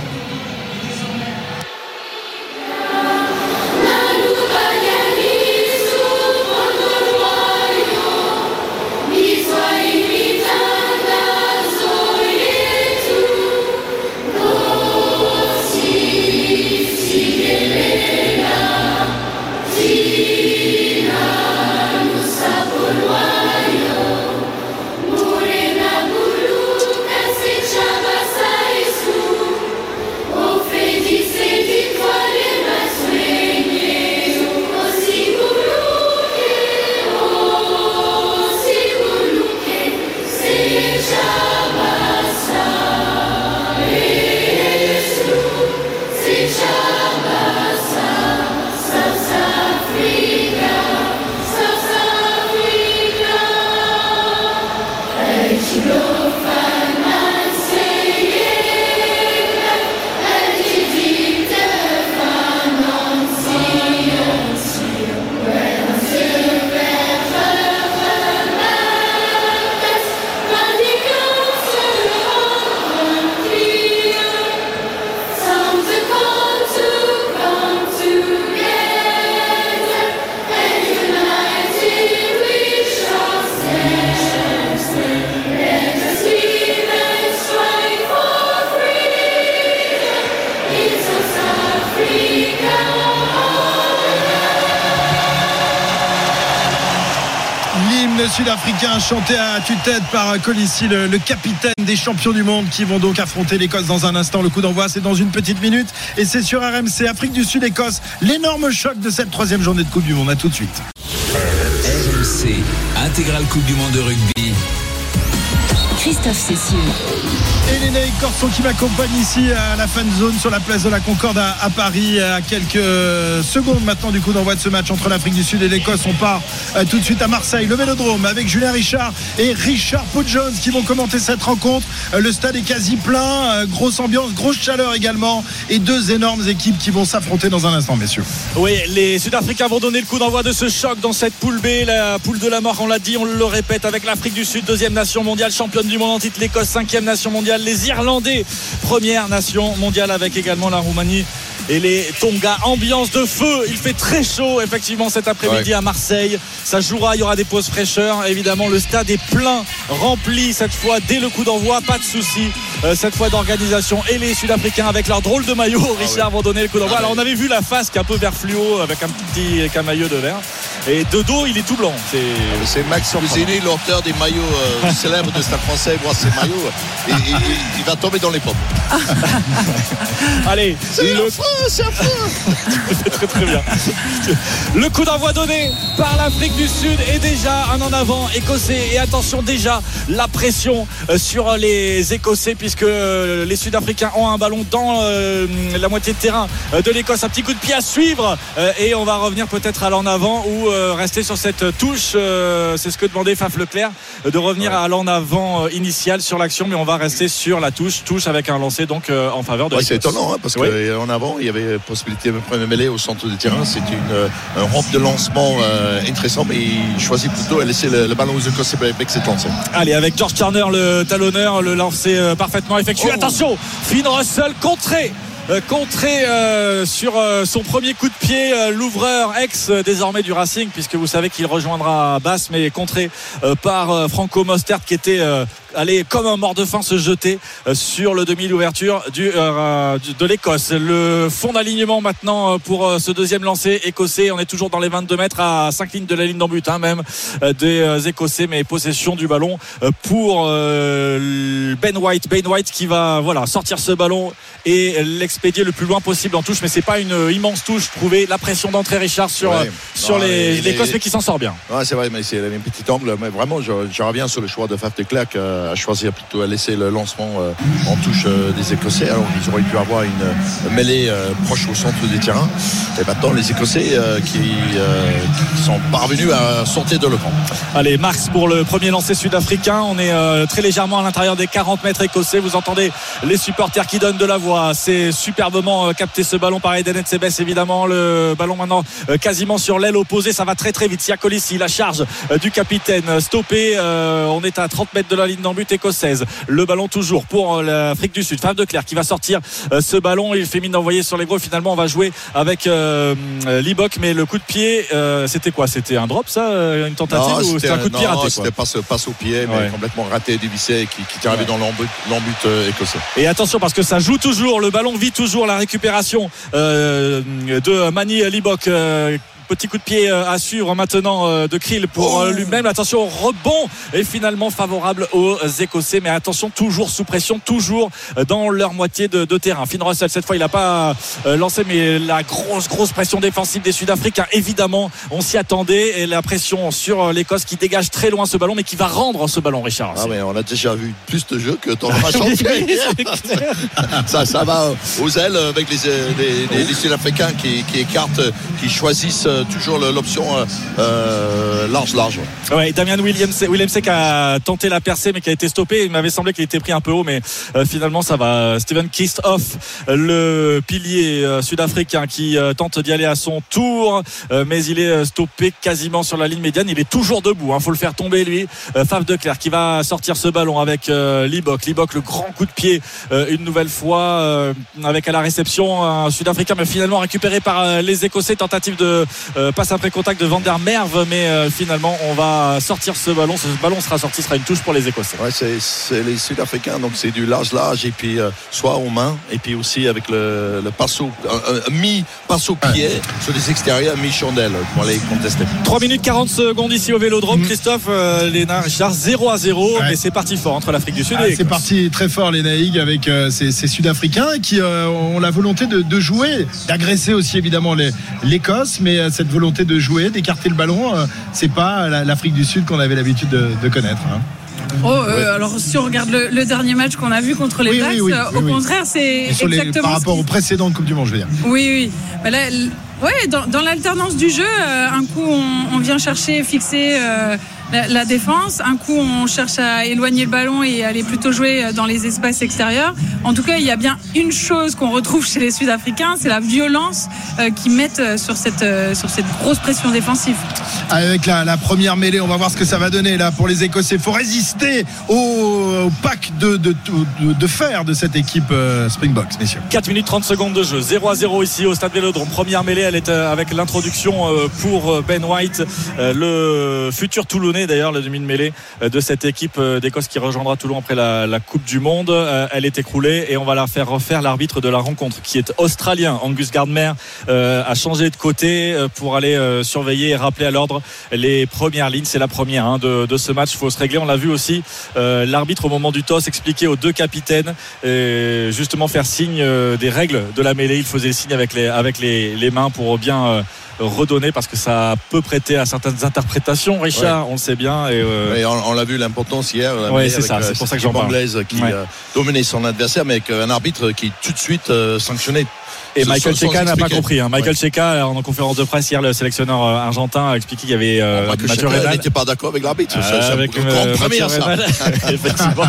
L'hymne sud-africain chanté à tue-tête par Colissi, le, le capitaine des champions du monde qui vont donc affronter l'Écosse dans un instant. Le coup d'envoi, c'est dans une petite minute et c'est sur RMC Afrique du Sud-Écosse. L'énorme choc de cette troisième journée de Coupe du Monde. À tout de suite. RMC, intégrale Coupe du Monde de rugby. Christophe Cessieux. Et Lénaïque Corson qui m'accompagne ici à la fan zone sur la place de la Concorde à, à Paris à quelques secondes maintenant du coup d'envoi de ce match entre l'Afrique du Sud et l'Écosse. On part euh, tout de suite à Marseille, le Vélodrome avec Julien Richard et Richard Paul Jones qui vont commenter cette rencontre. Euh, Le stade est quasi plein, euh, grosse ambiance, grosse chaleur également et deux énormes équipes qui vont s'affronter dans un instant messieurs. Oui, les Sud-Africains vont donner le coup d'envoi de ce choc dans cette poule B, la poule de la mort, on l'a dit, on le répète, avec l'Afrique du Sud, deuxième nation mondiale, championne du monde en titre, l'Écosse, cinquième nation mondiale, les Irlandais, première nation mondiale, avec également la Roumanie et les Tonga. Ambiance de feu, il fait très chaud, effectivement, cet après-midi Ouais. à Marseille. Ça jouera, il y aura des pauses fraîcheurs. Évidemment, le stade est plein, rempli cette fois dès le coup d'envoi, pas de souci. Euh, cette fois d'organisation et les Sud-Africains avec leur drôle de maillot, Richard, vont donner le coup d'envoi. Alors, on avait vu la face qui est un peu vert fluo avec un petit avec un maillot de vert. Et de dos, il est tout blanc. C'est Max Cousini, l'auteur des maillots euh, célèbres de Stade français, voir ses maillots. Et, et- et il va tomber dans les pommes. Allez, C'est le c'est affreux. très très bien. Le coup d'envoi donné par l'Afrique du Sud est déjà un en avant écossais. Et attention déjà la pression euh, sur les Écossais puisque euh, les Sud-Africains ont un ballon dans euh, la moitié de terrain de l'Écosse. Un petit coup de pied à suivre et on va revenir peut-être à l'en avant ou rester sur cette touche. C'est ce que demandait Faf Leclerc de revenir à l'en avant initial sur l'action, mais on va rester sur la touche, touche avec un lancer donc en faveur de Ouais, c'est étonnant hein, parce Oui. qu'en avant il y avait possibilité de premier mêlée au centre du terrain. C'est une euh, un rampe de lancement euh, intéressant, mais il choisit plutôt à laisser le, le ballon aux Écossais avec cette lancée. Allez, avec George Turner, le talonneur, le lancer euh, parfaitement effectué. Oh. Attention, Finn Russell contré. euh, Contré euh, sur euh, son premier coup de pied, euh, l'ouvreur ex désormais du Racing, puisque vous savez qu'il rejoindra Basse, mais contré par Franco Mostert qui était allé comme un mort de faim se jeter euh, sur le demi d'ouverture du, euh, de l'Écosse. Le fond d'alignement maintenant euh, pour euh, ce deuxième lancé écossais. On est toujours dans les 22 mètres à 5 lignes de la ligne d'en but, hein, même des Écossais, mais possession du ballon pour euh, Ben White. Ben White qui va voilà sortir ce ballon et l'expédier le plus loin possible en touche, mais c'est pas une immense touche. Trouver la pression d'entrée Richard sur Ouais. sur Non, les l'Écosse, mais qui s'en sort bien. Ouais, c'est vrai, mais c'est un petit angle. Mais vraiment, je, je reviens sur le choix de Faf de euh, a choisi plutôt à laisser le lancement euh, en touche euh, des Écossais. Alors ils auraient pu avoir une mêlée euh, proche au centre du terrain. Et maintenant les Écossais qui, sont parvenus à sortir de le. Allez, Marx pour le premier lancer sud-africain. On est très légèrement à l'intérieur des 40 mètres écossais. Vous entendez les supporters qui donnent de la voix. C'est superbement capté ce ballon par Eden Sebes évidemment. Le ballon maintenant quasiment sur l'aile opposée. Ça va très très vite. Siakolissi, la charge du capitaine stoppé. Euh, on est à 30 mètres de la ligne d'en but écossaise. Le ballon toujours pour euh, l'Afrique du Sud. Fave de Clerc qui va sortir euh, ce ballon. Il fait mine d'envoyer sur les gros. Finalement, on va jouer avec euh, euh, Libok. Mais le coup de pied, euh, c'était quoi? C'était un drop ça Une tentative Non, ou c'était un coup de pied raté C'était passe, passe au pied, mais Ouais. complètement raté, dévissé, qui, qui est arrivé Ouais. dans l'embut l'embut, euh, écossais. Et attention parce que ça joue toujours, le ballon vit toujours la récupération de Mani Libok. Petit coup de pied euh, à suivre maintenant euh, de Krill pour euh, lui-même. Attention rebond et finalement favorable aux Écossais. Mais attention, toujours sous pression, toujours dans leur moitié de, de terrain. Finn Russell, cette fois, il n'a pas lancé, mais la grosse, grosse pression défensive des Sud-Africains. Évidemment, on s'y attendait. Et la pression sur l'Écosse qui dégage très loin ce ballon, mais qui va rendre ce ballon, Richard. Ah ouais, on a déjà vu plus de jeux que le match ça, ça va aux ailes avec les, les, les- les Sud-Africains qui, qui écartent, qui choisissent toujours le- l'option euh, euh, large, large. Ouais, Damien Williams, Williamsey qui a tenté la percée mais qui a été stoppé. Il m'avait semblé qu'il était pris un peu haut, mais euh, finalement ça va. Steven Christophe, le pilier euh, sud-africain qui euh, tente d'y aller à son tour, euh, mais il est euh, stoppé quasiment sur la ligne médiane. Il est toujours debout. Il faut le faire tomber lui. Euh, Faf de Clerc qui va sortir ce ballon avec euh, Libok. Libok, le grand coup de pied euh, une nouvelle fois euh, avec à la réception un Sud-Africain, mais finalement récupéré par euh, les Écossais. Tentative de euh, passe après contact de Van der Merve, mais euh, finalement on va sortir ce ballon. Ce ballon sera sorti, sera une touche pour les Écossais. Ouais, c'est, c'est les Sud-Africains, donc c'est du large, large, et puis euh, soit aux mains, et puis aussi avec le, le passe au, un- un mi-passe au pied sur les extérieurs, mi-chandelle pour aller contester. 3 minutes 40 secondes ici au Vélodrome. Christophe, euh, Léna, Richard, 0 à 0, mais c'est parti fort entre l'Afrique du Sud Ah, et c'est parti très fort les Naïgs avec euh, ces, ces Sud-Africains qui euh, ont la volonté de, de jouer, d'agresser aussi évidemment les- l'Écosse, mais euh, cette volonté de jouer, d'écarter le ballon, euh, c'est pas la- l'Afrique du Sud qu'on avait l'habitude de, de connaître. hein. Oh, euh, alors si on regarde le, le dernier match qu'on a vu contre les Oui, Blacks, oui, oui, euh, oui, au oui. contraire, c'est les- exactement par rapport aux précédentes Coupes du Monde, je veux dire. Oui, oui. Bah là, l- ouais, dans, dans l'alternance du jeu, euh, un coup on, on vient chercher, fixer euh, la, la défense, un coup on cherche à éloigner le ballon et aller plutôt jouer euh, dans les espaces extérieurs. En tout cas, il y a bien une chose qu'on retrouve chez les Sud-Africains, c'est la violence euh, qu'ils mettent euh, sur cette, sur cette grosse pression défensive. Avec la, la première mêlée, on va voir ce que ça va donner là pour les Écossais. Il faut résister au, au pack de, de, de, de fer de cette équipe euh, Springboks, messieurs. 4 minutes 30 secondes de jeu 0 à 0 ici au stade Vélodrome première mêlée elle est avec l'introduction pour Ben White le futur Toulonnais d'ailleurs le demi de mêlée euh, de cette équipe euh, d'Écosse qui rejoindra Toulon après la, la Coupe du Monde. Euh, elle est écroulée et on va la faire refaire l'arbitre de la rencontre qui est australien. Angus Gardner euh, a changé de côté pour aller euh, surveiller et rappeler à l'ordre les premières lignes. C'est la première hein, de, de ce match. Il faut se régler. On l'a vu aussi l'arbitre au moment du toss expliquer aux deux capitaines et justement faire signe des règles de la mêlée. Il faisait le signe avec les, avec les, les mains pour bien redonner parce que ça peut prêter à certaines interprétations. Richard, on le sait bien. Et, euh, on, on l'a vu l'importance hier. Ouais, c'est ça, euh, c'est pour ça que j'en parle. anglaise qui Ouais. euh, dominait son adversaire, mais avec un arbitre qui tout de suite sanctionnait. Et Michael Checa n'a pas compris. hein. Michael Ouais. Checa, en conférence de presse hier, le sélectionneur euh, argentin a expliqué qu'il y avait euh, Mathieu Checa Renal. n'était pas d'accord avec l'arbitre. Euh, avec euh, première, ça. Effectivement.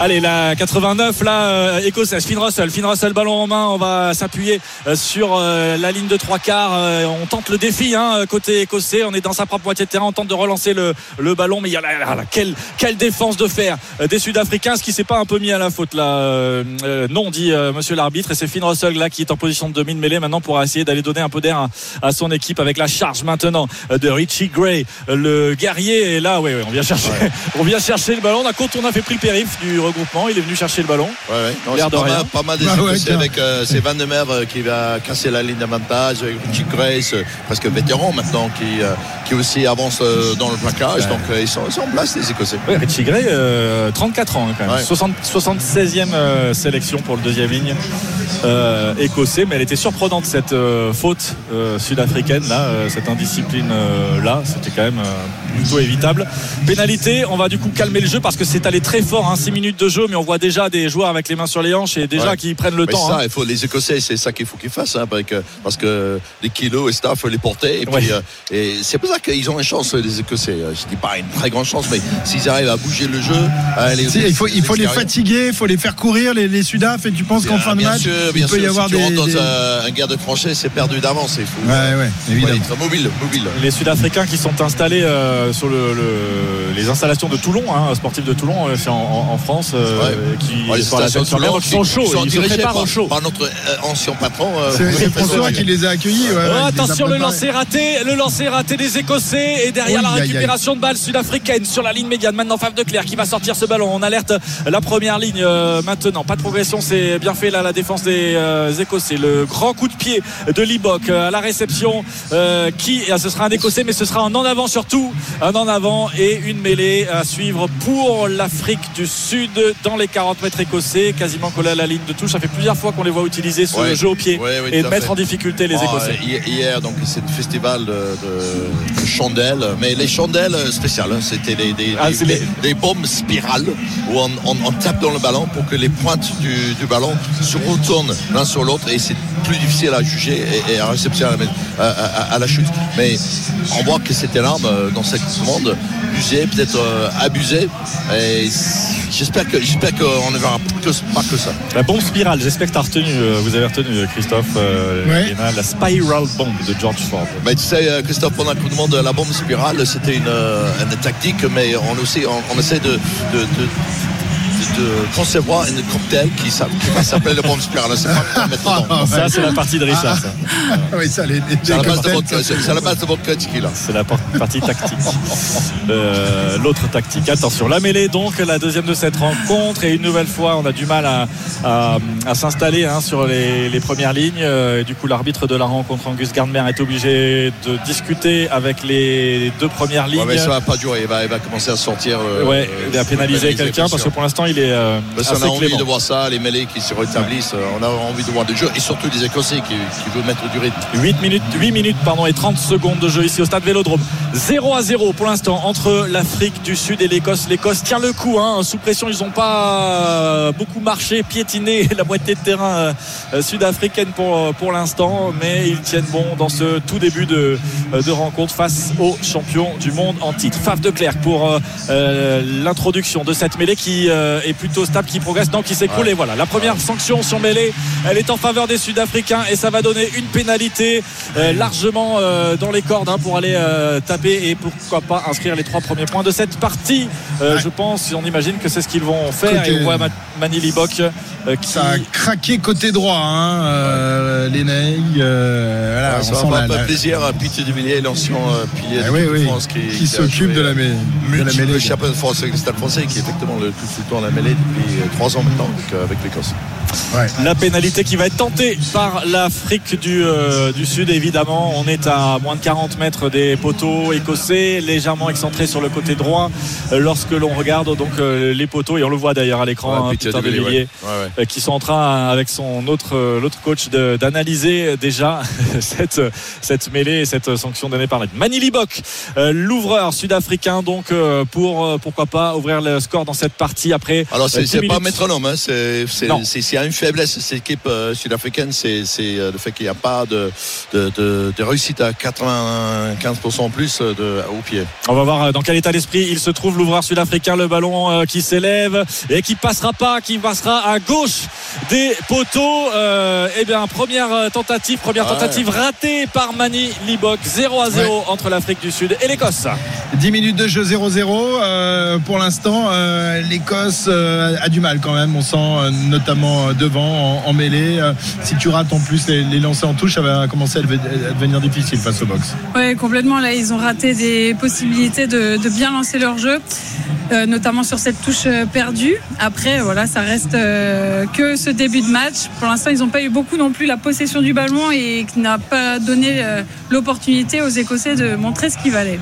Allez, la 89, là, euh, écossaise. Finn Russell, Finn Russell, ballon en main. On va s'appuyer euh, sur euh, la ligne de trois quarts. Euh, on tente le défi, hein, côté écossais. On est dans sa propre moitié de terrain. On tente de relancer le, le ballon, mais il y a la, la- la- quelle, quelle défense de fer euh, des Sud-Africains, ce qui s'est pas un peu mis à la faute là. Euh, euh, non, dit euh, Monsieur l'arbitre, et c'est Finn Russell là qui est en position de demi de mêlée maintenant pour essayer d'aller donner un peu d'air à, son équipe avec la charge maintenant euh, de Richie Gray, euh, le guerrier. Et là, ouais, on vient chercher, on vient chercher le ballon. On a quand on a fait pris le périph du regroupement, il est venu chercher le ballon. Ouais, ouais. Non, de pas, mal, pas mal des Ah ouais, Écossais tiens. avec euh, c'est Van der Merwe qui va casser la ligne d'avantage, avec Richie euh, presque vétéran maintenant, qui, euh, qui aussi avance euh, dans le plaquage. Donc euh, ils, sont, ils sont en place les Écossais. Ouais, Richie Gray, euh, 34 ans hein, quand même. Ouais. 60 76e euh, sélection pour le deuxième ligne euh, écossais, mais elle était surprenante cette euh, faute euh, sud-africaine là, euh, cette indiscipline euh, là, c'était quand même euh, plutôt évitable. Pénalité, on va du coup calmer le jeu parce que c'est allé très fort, 6 minutes de jeu, mais on voit déjà des joueurs avec les mains sur les hanches et déjà Ouais. qui prennent le Mais temps. ça, hein. il faut, les Écossais, c'est ça qu'il faut qu'ils fassent, hein, parce, que, parce que les kilos et ça, il faut les porter. Et, puis, Ouais. euh, et c'est pour ça qu'ils ont une chance, les Écossais. Je dis pas une très grande chance, mais s'ils arrivent à bouger le jeu, les- Si, il faut, il faut les fatiguer, il faut les faire courir, les, les Sudaf, et tu penses qu'en fin de match, sûr, il peut y avoir si des. Dans des- un, un guerre de tranchées, c'est perdu d'avance. Il faut Ouais, ouais, évidemment. mobile, mobile. Les Sud-Africains qui sont installés euh, sur le, le- les installations de Toulon, hein, sportifs de Toulon, euh, c'est en, en- en France, euh, qui Ouais, les sur de Toulon qui sont chauds, sont ils se préparent par, au chaud. par notre ancien patron. euh, C'est c'est François qui les a accueillis. ouais, ouais, Oh, attention, le lancer raté, le lancer raté des Écossais et derrière la aïe. récupération de balle sud-africaine sur la ligne médiane. Maintenant, Fave de Clerc qui va sortir ce ballon. On alerte la première ligne maintenant. Pas de progression, c'est bien fait là la défense des euh, Écossais. Le grand coup de pied de Libok euh, à la réception euh, qui, ah, ce sera un Écossais, mais ce sera un en avant surtout, un en avant et une mêlée à suivre pour l'Afrique du Sud dans les 40 mètres écossais, quasiment collé à la ligne de touche. Ça fait plusieurs fois qu'on les voit utiliser ce Ouais. jeu au pied Ouais, ouais, et mettre fait. en difficulté les Bon, Écossais. euh, hi- hier, donc, c'est le festival de, de- de chandelles. Mais les chandelles euh, spéciales, hein, c'était des, des, Ah, des- c'est les- des- des bombes spirales où on, on- on tape dans le ballon pour que les pointes du, du ballon se retournent l'un sur l'autre et c'est plus difficile à juger et, et à réceptionner à, la- à- à- à la chute. Mais on voit que cette arme euh, dans cette commande usée, peut-être euh, abusée. Et j'espère que j'espère qu'on ne verra que, pas que ça. La bombe spirale, j'espère que tu as retenu, euh, vous avez retenu Christophe, euh, Ouais. Léna, la Spiral Bomb de George Ford. Mais tu sais, Christophe, pendant le coup de monde, la bombe spirale, c'était une, une tactique, mais on, aussi, on, on essaie de, de, de- de- de concevoir une cocktail qui, qui va s'appeler la bombe spirale. C'est pas dedans. Ça, c'est la partie de Richard. ça. Ah oui, ça, les, les C'est la base de ça, c'est la base de tequila. C'est la por- partie tactique. Euh, L'autre tactique, attention, la mêlée donc, la deuxième de cette rencontre. Et une nouvelle fois, on a du mal à, à- à s'installer hein, sur les, les premières lignes. Euh, et du coup, l'arbitre de la rencontre, Angus Gardner, est obligé de discuter avec les deux premières lignes. Ouais, mais ça va pas durer, il va, il va commencer à sortir. euh, Ouais, il a pénalisé quelqu'un parce que pour l'instant il est euh, Parce assez a envie clément. de voir ça, les mêlées qui se rétablissent. euh, On a envie de voir des jeux et surtout des Écossais qui, qui veulent mettre du rythme. 8 minutes, 8 minutes pardon, et 30 secondes de jeu ici au stade Vélodrome. 0 à 0 pour l'instant entre l'Afrique du Sud et l'Écosse. L'Écosse tient le coup, hein. sous pression, ils n'ont pas beaucoup marché, piétiné la moitié de terrain euh, euh, sud-africaine pour, euh, pour l'instant, mais ils tiennent bon dans ce tout début de, euh, de rencontre face aux champions du monde en titre. Faf de Clerc pour euh, euh, l'introduction de cette mêlée qui euh, est plutôt stable, qui progresse, non, qui s'écroule. Ouais. Et voilà, la première sanction sur mêlée, elle est en faveur des Sud-Africains et ça va donner une pénalité euh, largement euh, dans les cordes hein, pour aller euh, taper et pourquoi pas inscrire les trois premiers points de cette partie. Euh, Ouais. Je pense, on imagine que c'est ce qu'ils vont faire Côté- et on voit Ma- Manili Bok euh, qui Ça a craqué côté droit, hein, euh, les Ney, euh, voilà, Ouais, ça va la- pas la- plaisir à Peter de Villiers, l'ancien euh, pilier Ah de oui, oui, France qui, s'occupe de la, mêlée- de la mêlée. champion de France avec le Stade français qui est effectivement le tout le temps la mêlée depuis euh, trois ans maintenant avec, euh, avec l'Écosse. Ouais. La pénalité qui va être tentée par l'Afrique du, euh, du Sud, évidemment. On est à moins de 40 mètres des poteaux écossais, légèrement excentré sur le côté droit. euh, lorsque l'on regarde donc euh, les poteaux, et on le voit d'ailleurs à l'écran, Ouais, hein, ouais. Ouais, euh, qui sont en train, avec son autre, l'autre coach, de- d'analyser déjà cette, cette mêlée et cette sanction donnée par l'arbitre. Manili Bok, euh, l'ouvreur sud-africain, donc euh, pour euh, pourquoi pas ouvrir le score dans cette partie après. Alors c'est 10 c'est pas métronome, hein, c'est a une faiblesse de cette équipe euh, sud-africaine, c'est euh, le fait qu'il n'y a pas de, de, de- de réussite à 95% plus euh, de, au pied. On va voir dans quel état d'esprit il se trouve l'ouvreur sud-africain, le ballon euh, qui s'élève et qui passera pas, qui passera à gauche des poteaux. Euh, eh bien, première tentative, première Ouais. tentative ratée par Mani Libok, 0 à 0 entre l'Afrique du Sud et l'Écosse. 10 minutes de jeu 0-0. euh, pour l'instant, euh, l'Écosse euh, a du mal quand même. On sent euh, notamment devant en, mêlée. Euh, si tu rates en plus les, les lancers en touche, ça va commencer à, deven- à devenir difficile face au box. Ouais, complètement. Là, ils ont raté des possibilités de, bien lancer leur jeu, euh, notamment sur cette touche euh, perdue. Après, voilà, ça reste que ce début de match. Pour l'instant, ils n'ont pas eu beaucoup non plus la possession du ballon et qui n'a pas donné l'opportunité aux Écossais de montrer ce qu'ils valaient.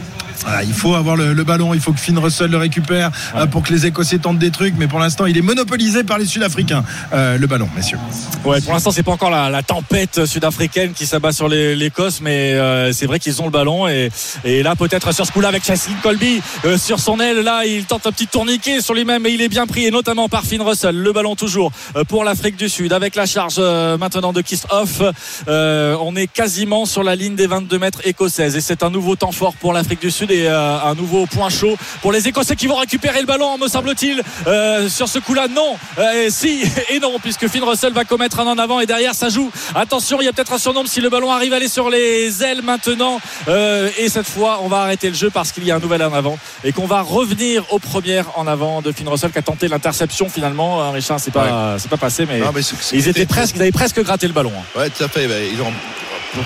Il faut avoir le, le ballon, il faut que Finn Russell le récupère euh, pour que les Écossais tentent des trucs, mais pour l'instant, il est monopolisé par les Sud-Africains. Euh, le ballon, messieurs. Ouais, pour l'instant, c'est pas encore la, la tempête sud-africaine qui s'abat sur l'Écosse, mais euh, c'est vrai qu'ils ont le ballon et, et là, peut-être sur ce coup-là, avec Chassin Colby euh, sur son aile, là, il tente un petit tourniquet sur lui-même et il est bien pris, et notamment par Finn Russell. Le ballon toujours pour l'Afrique du Sud, avec la charge maintenant de Kiss Off. Euh, on est quasiment sur la ligne des 22 mètres écossaises et c'est un nouveau temps fort pour l'Afrique du Sud et euh, un nouveau point chaud pour les Écossais qui vont récupérer le ballon, me semble-t-il. Euh, sur ce coup-là, non. Euh, si et non, puisque Finn Russell va commettre un en avant et derrière ça joue. Attention, il y a peut-être un surnombre si le ballon arrive à aller sur les ailes maintenant. Et cette fois, on va arrêter le jeu parce qu'il y a un nouvel en avant et qu'on va revenir aux premières en avant de Finn Russell qui a tenté l'interception finalement. Hein, Richard, c'est pas, c'est pas passé, mais, Non, ils étaient presque, ils avaient presque gratté le ballon. hein. Ouais, tout à fait. Ben, ils ont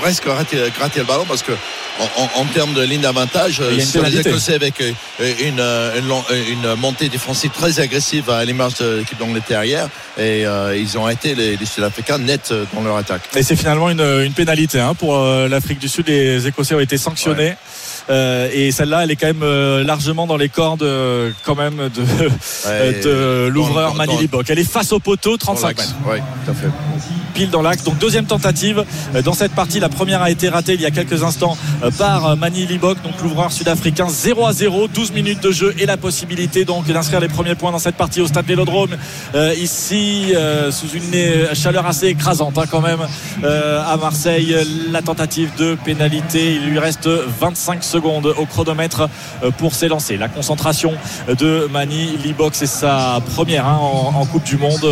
presque raté, gratté le ballon parce que en, en- en termes de ligne d'avantage, sur les. Écossais avec euh, une, euh, une, une montée défensive très agressive à l'image de l'équipe d'Angleterre hier et euh, ils ont été les, les Sud-Africains nets euh, dans leur attaque. Et c'est finalement une, une pénalité hein, pour euh, l'Afrique du Sud. Les Écossais ont été sanctionnés. Euh, et celle-là, elle est quand même euh, largement dans les cordes euh, quand même de, euh, de l'ouvreur Manili Libok. Elle est face au poteau, 35 l'axe. mètres. Oui, tout à fait. Pile dans l'axe. Donc deuxième tentative euh, dans cette partie. La première a été ratée il y a quelques instants euh, par euh, Mani Libok, donc l'ouvreur sud-africain. 0 à 0, 12 minutes de jeu et la possibilité donc d'inscrire les premiers points dans cette partie au stade Vélodrome. Ici, sous une chaleur assez écrasante hein, quand même à Marseille. La tentative de pénalité. Il lui reste 25 secondes au chronomètre pour s'élancer. La concentration de Mani Libok, c'est sa première hein, en, Coupe du Monde.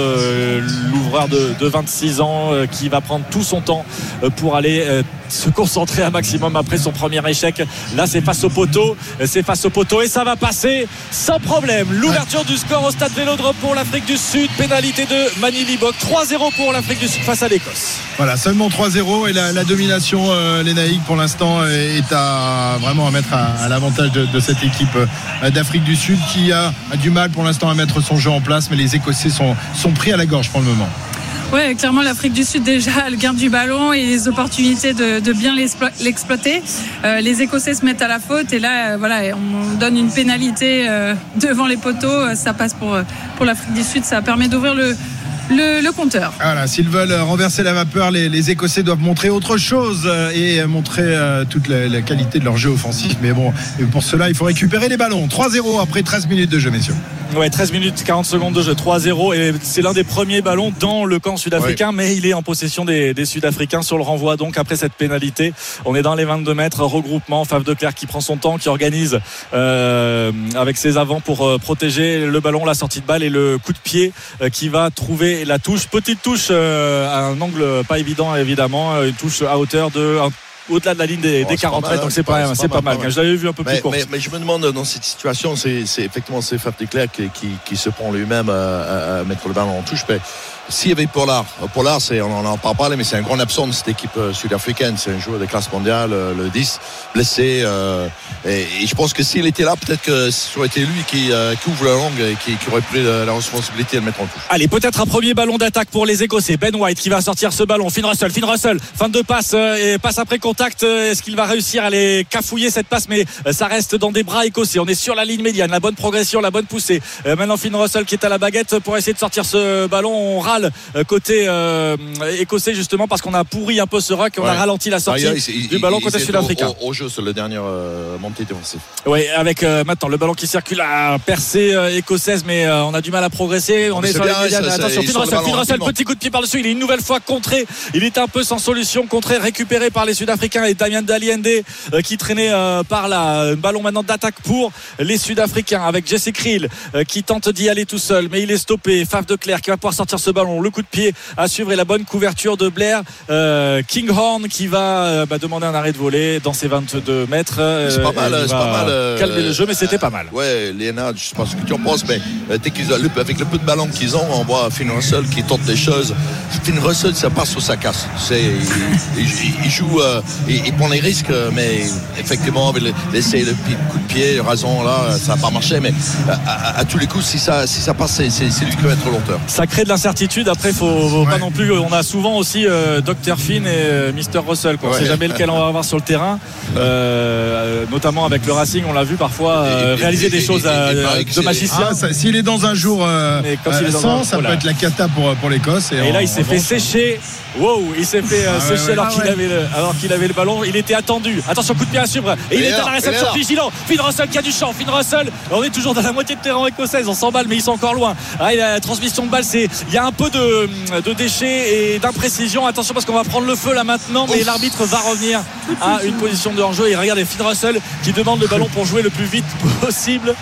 L'ouvreur de 26 ans euh, qui va prendre tout son temps euh, pour aller euh, se concentrer un maximum après son premier échec. Là, c'est face au poteau. C'est face au poteau et ça va passer sans problème. L'ouverture du score au stade Vélodrome pour l'Afrique du Sud. Pénalité de Mani Libok. 3-0 pour l'Afrique du Sud face à l'Écosse. Voilà, seulement 3-0 et la, domination, euh, Naïcs, pour l'instant, est à vraiment à mettre à, l'avantage de, cette équipe d'Afrique du Sud qui a, du mal pour l'instant à mettre son jeu en place, mais les Écossais sont pris à la gorge pour le moment. Ouais, clairement, l'Afrique du Sud, déjà, elle garde du ballon et les opportunités de, de bien l'explo- l'exploiter. Euh, les Écossais se mettent à la faute et là, euh, voilà, on donne une pénalité euh, devant les poteaux. Euh, Ça passe pour, euh, pour l'Afrique du Sud. Ça permet d'ouvrir le, le, le compteur. Voilà, s'ils veulent euh, renverser la vapeur, les, les Écossais doivent montrer autre chose euh, et euh, montrer euh, toute la, la qualité de leur jeu offensif. Mais bon, pour cela, il faut récupérer les ballons. 3-0 après 13 minutes de jeu, messieurs. Ouais, 13 minutes 40 secondes de jeu, 3-0 et c'est l'un des premiers ballons dans le camp sud-africain, mais il est en possession des, des Sud-Africains sur le renvoi. Donc après cette pénalité, on est dans les 22 mètres, regroupement, Fave de Clerc qui prend son temps, qui organise euh, avec ses avants pour euh, protéger le ballon, la sortie de balle et le coup de pied qui va trouver la touche. Petite touche euh, à un angle pas évident évidemment, une touche à hauteur de au-delà de la ligne des, Oh, des c'est 40 pas mètres, donc c'est pas, c'est pas, mal. mal. Je l'avais vu un peu mais, plus court. mais- mais je me demande dans cette situation, c'est effectivement c'est Fab de Clerc qui, qui, qui se prend lui-même à mettre le ballon en touche. Mais s'il y avait Pollard, Pollard, c'est, on en a pas mais c'est un grand absent de cette équipe euh, sud-africaine. C'est un joueur de classe mondiale, euh, le 10, blessé. euh, et, je pense que s'il était là, peut-être que ce aurait été lui qui, euh, ouvre la langue et qui, aurait pris la, responsabilité de le mettre en touche. Allez, peut-être un premier ballon d'attaque pour les Écossais. Ben White qui va sortir ce ballon. Finn Russell, Finn Russell, fin de passe euh, et passe après contact. Euh, Est-ce qu'il va réussir à les cafouiller cette passe? Mais euh, ça reste dans des bras écossais. On est sur la ligne médiane, la bonne progression, la bonne poussée. Euh, Maintenant, Finn Russell qui est à la baguette pour essayer de sortir ce ballon. On euh, côté euh, écossais justement parce qu'on a pourri un peu ce rock. On a ralenti la sortie Ah, il- il- du ballon il- côté sud-africain. Au, jeu, c'est le dernier euh, montée défensive. Oui, avec euh, maintenant le ballon qui circule à percée écossaise, mais on a du mal à progresser. On est sur bien, ça, ça, Attention, Russell, Russell, petit coup de pied par-dessus. Il est une nouvelle fois contré. Il est un peu sans solution, contré, récupéré par les Sud-Africains et Damien Daliende qui traînait par là. Ballon maintenant d'attaque pour les Sud-Africains avec Jesse Krill qui tente d'y aller tout seul, mais il est stoppé. Faf de Clerc qui va pouvoir sortir ce ballon. Le coup de pied à suivre et la bonne couverture de Blair euh, Kinghorn qui va euh, bah, demander un arrêt de volée dans ses 22 mètres. Euh, C'est pas mal, il c'est va pas mal. Calmer le jeu, mais c'était pas mal. Ouais, Léonard, je sais pas ce que tu en penses, mais dès qu'ils ont- avec le peu de ballon qu'ils ont, on voit Finn Russell qui tente des choses. Finn Russell, ça passe ou ça casse. C'est, il, il- joue, il, il prend les risques, mais effectivement, avec le- l'essai, le pi- coup de pied, raison, là, ça n'a pas marché, mais à, à- à tous les coups, si ça, si ça passe, c'est, c'est- c'est lui qui va être l'auteur. Ça crée de l'incertitude d'habitude. Après, faut, faut pas non plus. On a souvent aussi euh, Dr Finn et euh, Mr Russell. Quoi. On Ouais. sait jamais lequel on va avoir sur le terrain. Euh, notamment avec le Racing, on l'a vu parfois euh, Et- réaliser et- des et- choses de magicien. Ah, S'il est dans un jour euh, Mais quand il est euh, dans sans, un- ça voilà. peut être la cata pour, pour l'Écosse. Et là, il s'est fait revanche, sécher. Wow, il s'est fait euh, Ah sécher alors Ah qu'il ouais. avait le, alors qu'il avait le ballon. Il était attendu. Attention, coup de pied à suivre. Et, il est à la réception vigilant. Finn Russell qui a du champ. Finn Russell. On est toujours dans la moitié de terrain écossaise. On s'emballe, mais ils sont encore loin. Ah, la transmission de balle. C'est, il y a un peu de, de déchets et d'imprécision. Attention parce qu'on va prendre le feu là maintenant. Mais l'arbitre va revenir à une position de hors-jeu. Et regardez Finn Russell qui demande le ballon pour jouer le plus vite possible.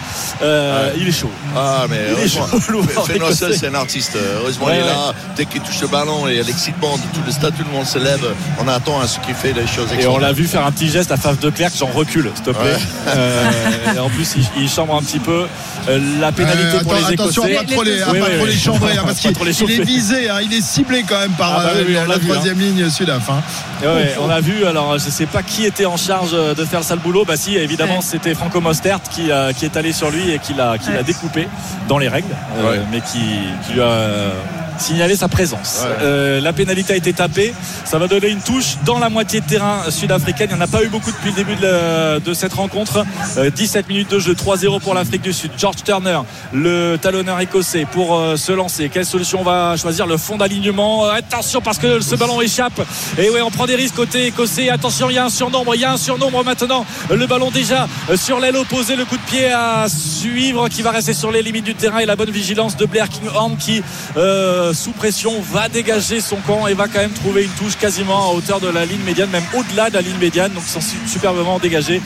Euh, Il est chaud. Ah, mais Il est heureusement. chaud, Finn. Russell, c'est un artiste. Heureusement, Ouais, il est ouais. là. Dès qu'il touche le ballon, et il y a l'excitement de tout le stade, tout le monde se lève. On attend à ce qu'il fait des choses Et on l'a vu faire un petit geste à Fave de Clerc, j'en recule, s'il te plaît. Ouais. Euh, et en plus, il, il chambre un petit peu euh, la pénalité Euh, pour les attention Écossais. à pas trop les, Oui, pas oui, trop oui. les chambrer, hein, parce qu'il les il est visé, hein, il est ciblé quand même par Ah bah euh, oui, la vu, troisième ligne sud-af. hein. Ouais, on a vu, alors je sais pas qui était en charge de faire le sale boulot. Bah si, évidemment, Ouais. c'était Franco Mostert qui, a- qui est allé sur lui et qui l'a qui l'a Ouais. découpé dans les règles, euh, Ouais. mais qui, qui lui a euh, signalé sa présence. Ouais. Euh, la pénalité a été tapée. Ça va donner une touche dans la moitié de terrain sud-africaine. Il n'y en a pas eu beaucoup depuis le début de, la- de cette rencontre. Euh, 17 minutes de jeu, 3-0 pour l'Afrique du Sud. George Turner, le talonneur écossais, pour euh, se lancer. Quelle solution on va choisir? Le fond d'alignement. Euh, attention parce que ce ballon échappe. Et oui, on prend des risques côté écossais. Attention, il y a un surnombre. Il y a un surnombre maintenant. Le ballon déjà euh, sur l'aile opposée. Le coup de pied à suivre qui va rester sur les limites du terrain et la bonne vigilance de Blair Kinghorn qui, euh, sous pression, va dégager son camp et va quand même trouver une touche quasiment à hauteur de la ligne médiane, même au-delà de la ligne médiane. Donc, ils sont su- superbement dégagés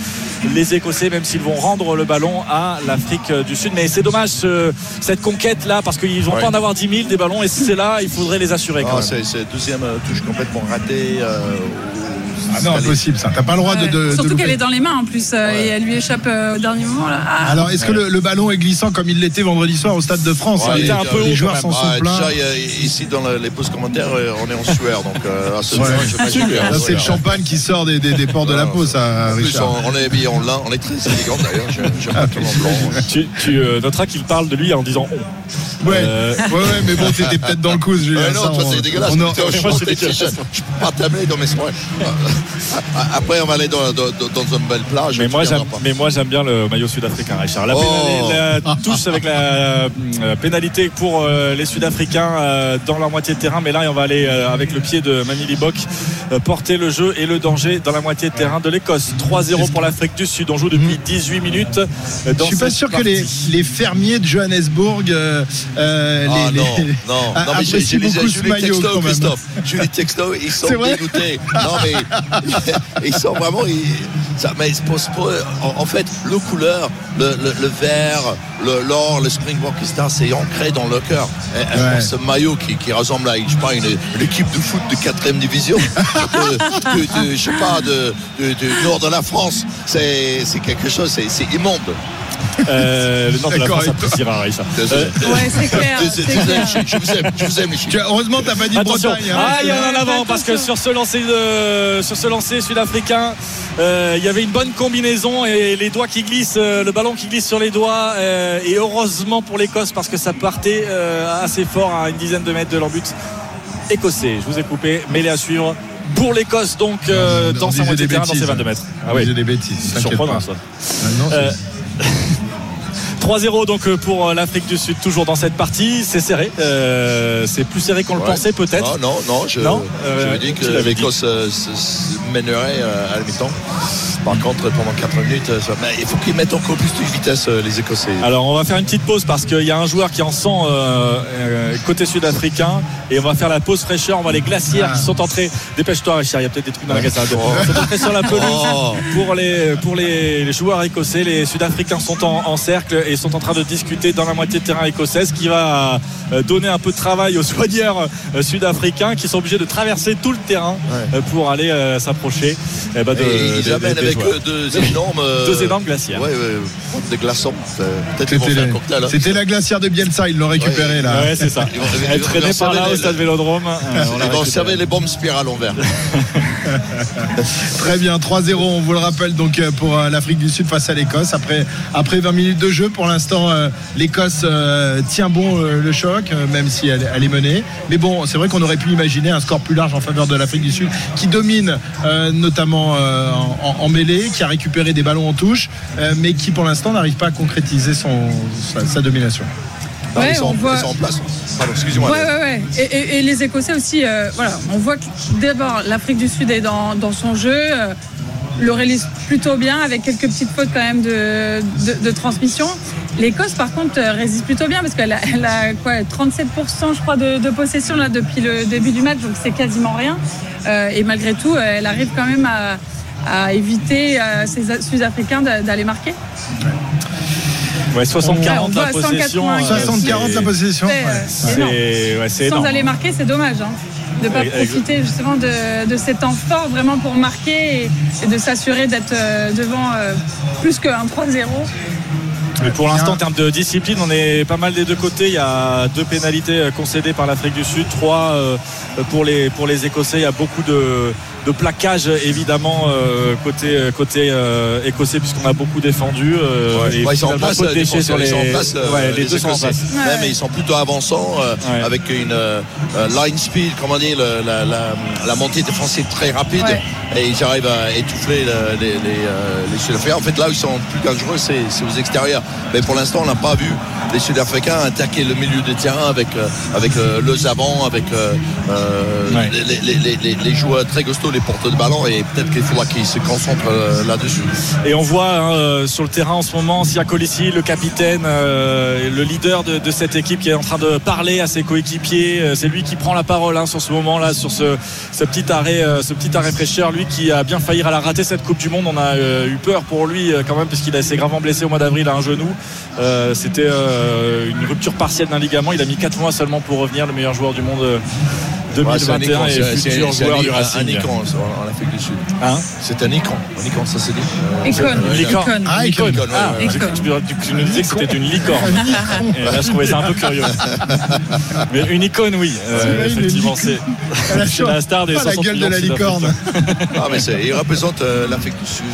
les Écossais, même s'ils vont rendre le ballon à l'Afrique du Sud. Mais c'est dommage ce- cette conquête là parce qu'ils vont Ouais. pas en avoir 10 000 des ballons et c'est là, il faudrait les assurer. Quand Ah, même. c'est deuxième euh, touche complètement ratée. euh, Ah non, impossible ça. T'as pas le droit de, Ouais. de- de Surtout qu'elle est dans les mains en plus euh, et elle lui échappe euh, au dernier moment. Là. Ah. Alors, est-ce que le, le ballon est glissant comme il l'était vendredi soir au Stade de France Ouais, Les, il était un peu les joueurs s'en sont Ah, a- ici dans les pauses commentaires, euh, on est en sueur. Donc, à ce je hein, c'est le champagne qui sort des, des, des ports de la Non, peau, ça, En plus, Richard. on, on est habillé en lin, on est très élégant d'ailleurs. Blanc. Tu, tu, noteras qu'il parle de lui en disant on. Ouais. Euh, ouais, ouais, mais bon, t'étais peut-être dans le coup, Julien. Ouais, non, ça, toi, on- c'est dégueulasse. je peux pas t'amener dans mes soirées. Après, on va aller dans, dans, dans une belle plage. Mais moi, j'aime, pas. mais moi j'aime bien le maillot sud-africain, Richard. La, Oh. la touche avec la euh, pénalité pour euh, les Sud-Africains euh, dans leur moitié de terrain. Mais là, on va aller euh, avec le pied de Mamie Bock porter le jeu et le danger dans la moitié de terrain de l'Écosse. 3-0 pour l'Afrique du Sud. On joue depuis 18 minutes. euh, Je Dans suis pas sûr que les, fermiers de Johannesburg Ah les, non, les- non, non, mais j'ai j'ai j'ai ce les textos. Christophe. J'ai les textos, ils sont dégoûtés. Non, mais ils sont vraiment. ils- ça, mais en, en fait, le couleur, le, le, le vert, le- l'or, le Springbok, etc., c'est ancré dans le cœur. Et, et Ouais. Ce maillot qui, qui ressemble à je sais pas, une, une équipe de foot de 4 division, de, de- de- je sais pas, du nord de la France, c'est quelque chose, c'est immonde. Euh, le nord de la D'accord, France appréciera, Richard. Désolé. Euh, Ouais, c'est clair. Je- vous aime, je vous aime, les heureusement, t'as pas dit Attention. Bretagne. hein. Ah, il y en a en Ouais, avant parce que sur ce lancer de, sur ce lancer sud-africain, euh, il y avait une bonne combinaison et les doigts qui glissent, euh, le ballon qui glisse sur les doigts euh, et heureusement pour l'Écosse parce que ça partait euh, assez fort à une dizaine de mètres de leur but écossais. Je vous ai coupé, mêlé à suivre. Pour l'Écosse, donc, euh, On dans sa moitié de terrain, dans ses bêtises. 22 mètres. Ah oui, des bêtises. surprenant ça. Ah non, c'est- Euh, 3-0 donc euh, pour euh, l'Afrique du Sud toujours dans cette partie c'est serré Euh, c'est plus serré qu'on le Ouais. pensait peut-être Non, non, non. Je, Non, je me dis que l'Écosse se- se mènerait à la mi-temps. Par contre, pendant 4 minutes, euh, ça- il faut qu'ils mettent encore plus de vitesse, euh, les Écossais. Alors on va faire une petite pause parce qu'il y a un joueur qui en sent euh, euh, côté sud-africain et on va faire la pause fraîcheur. On va les glacières Ah. qui sont entrés. Dépêche-toi Richard, il y a peut-être des trucs dans la. Ils sont entrés sur la pelouse Oh. pour les pour les, les joueurs écossais. Les Sud-Africains sont en, en cercle et sont en train de discuter dans la moitié de terrain écossaise qui va donner un peu de travail aux soigneurs sud-africains qui sont obligés de traverser tout le terrain Ouais. pour aller euh, s'approcher eh ben, de, Et ils des- amènent des avec que deux énormes. euh, Deux énormes glacières. Ouais, ouais, des glaçons. C'était hein. C'était la glacière de Bielsa, ils l'ont récupéré là. Ouais, c'est ça. Ils vont- Elle traînait par là au stade Vélodrome. euh, on Ils vont récupérée. servir les bombes spirales en verre. Très bien, 3-0, on vous le rappelle donc euh, pour euh, l'Afrique du Sud face à l'Écosse. Après, après 20 minutes de jeu, pour l'instant, l'Écosse tient bon le choc, même si elle, elle est menée. Mais bon, c'est vrai qu'on aurait pu imaginer un score plus large en faveur de l'Afrique du Sud, qui domine euh, notamment euh, en, en mêlée, qui a récupéré des ballons en touche, euh, mais qui pour l'instant n'arrive pas à concrétiser son, sa, sa domination. Non, Ouais, ils, sont, on voit- ils sont en place. Pardon, excusez-moi. Ouais, ouais, ouais. Et, et- et les Écossais aussi, euh, voilà, on voit que d'abord l'Afrique du Sud est dans, dans son jeu, euh, le réalise plutôt bien avec quelques petites fautes quand même de, de, de transmission. L'Écosse, par contre, résiste plutôt bien parce qu'elle a, elle a quoi, 37% je crois de, de possession là depuis le début du match, donc c'est quasiment rien. Euh, et malgré tout, elle arrive quand même à, à éviter à ces Sud-Africains d'a- d'aller marquer. Ouais, 60-40 Ouais, on la possession. 180, euh, 60-40 la possession. Euh, c'est Sans aller marquer, c'est dommage. Hein, de ne pas profiter justement de, de ces temps forts vraiment pour marquer et, et de s'assurer d'être euh, devant euh, plus qu'un 3-0. Mais pour l'instant, en termes de discipline, on est pas mal des deux côtés. Il y a deux pénalités euh, concédées par l'Afrique du Sud, trois euh, pour les, pour les Écossais. Il y a beaucoup de, de plaquage évidemment euh, côté, côté euh, écossais, puisqu'on a beaucoup défendu. euh, Ouais, et ouais, ils sont en place, les déchets sur défenseurs, les. ils sont en place, euh, ouais, les, les deux sont en place. Même ils sont plutôt avançants euh, Ouais. avec une euh, euh, line speed, comment dire, la, la, la montée défensive très rapide Ouais. et ils arrivent à étouffer le- les, les, euh, les Sud-Africains. En fait, là où ils sont plus dangereux, c'est aux extérieurs. Mais pour l'instant, on n'a pas vu les Sud-Africains attaquer le milieu de terrain avec, euh, avec euh, le avant, avec euh, euh, Ouais. les, les- les- les- les joueurs très costauds, les porteurs de ballon et peut-être qu'il faudra qu'ils se concentrent euh, là-dessus. Et on voit hein, euh, sur le terrain en ce moment Sia Colissi, le capitaine, euh, le leader de, cette équipe qui est en train de parler à ses coéquipiers. C'est lui qui prend la parole hein, sur ce moment-là, sur ce, petit arrêt, ce petit arrêt fraîcheur. Lui qui a bien failli à la rater cette Coupe du Monde. On a eu peur pour lui quand même puisqu'il a s'est gravement blessé au mois d'avril à un genou. C'était une rupture partielle d'un ligament. Il a mis 4 mois seulement pour revenir, le meilleur joueur du monde. Euh, Ouais, c'est un 2021 icône, et c'est- c'est- futur c'est un joueur du i- un Racing. icône en Afrique du Sud. Hein C'est un icône. Un icône, ça se dit. Euh, c'est- Licorne. Ah, icône, ouais, ouais, ouais. tu- tu me disais que c'était une licorne. Et là, je trouvais ça un peu curieux. Mais une icône, oui. Euh, C'est effectivement, c'est c'est la star des pas la 60 gueule de la licorne. Ah, mais c'est- il représente euh, l'Afrique du Sud,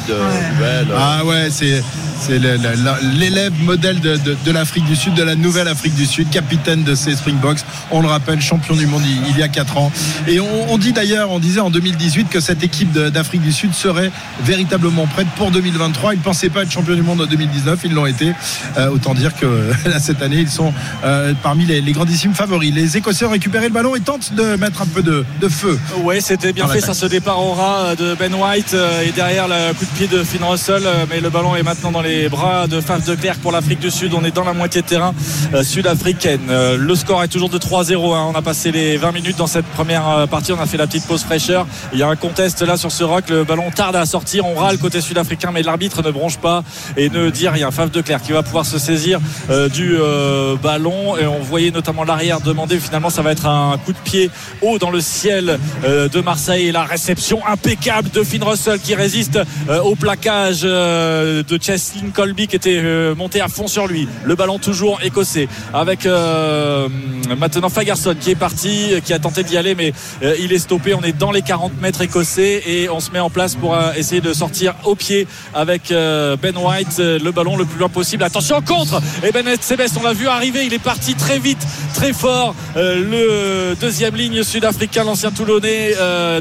Ah ouais, c'est c'est l'élève modèle de, de- de l'Afrique du Sud, de la nouvelle Afrique du Sud, capitaine de ces Springboks. On le rappelle, champion du monde il, il y a 4 ans. Et on, on dit d'ailleurs, on disait en 2018 que cette équipe d'Afrique du Sud serait véritablement prête pour 2023. Ils ne pensaient pas être champion du monde en 2019, ils l'ont été. Euh, autant dire que là, cette année, ils sont euh, parmi les, les grandissimes favoris. Les Écossais ont récupéré le ballon et tentent de mettre un peu de, de feu. Ouais, c'était bien fait, ça ce départ au ras de Ben White euh, et derrière le coup de pied de Finn Russell, euh, mais le ballon est maintenant dans les bras de Faf de Klerk pour l'Afrique du Sud. On est dans la moitié de terrain euh, sud-africaine. Euh, le score est toujours de 3-0. hein. On a passé les 20 minutes dans cette première euh, partie. On a fait la petite pause fraîcheur. Il y a un contest là sur ce rock. Le ballon tarde à sortir. On râle côté sud-africain, mais l'arbitre ne bronche pas et ne dit rien. Faf de Klerk qui va pouvoir se saisir euh, du euh, ballon. Et on voyait notamment l'arrière demander. Finalement, ça va être un coup de pied haut dans le ciel de Marseille la réception impeccable de Finn Russell qui résiste au plaquage de Cheslin Colby qui était monté à fond sur lui. Le ballon toujours écossais avec maintenant Fagerson qui est parti, qui a tenté d'y aller mais euh, il est stoppé. On est dans les 40 mètres écossais et on se met en place pour euh, essayer de sortir au pied avec euh, Ben White le ballon le plus loin possible. Attention contre et Ben Sebest on l'a vu arriver, il est parti très vite, très fort. Le deuxième ligne sud-africain, l'ancien Toulonnais,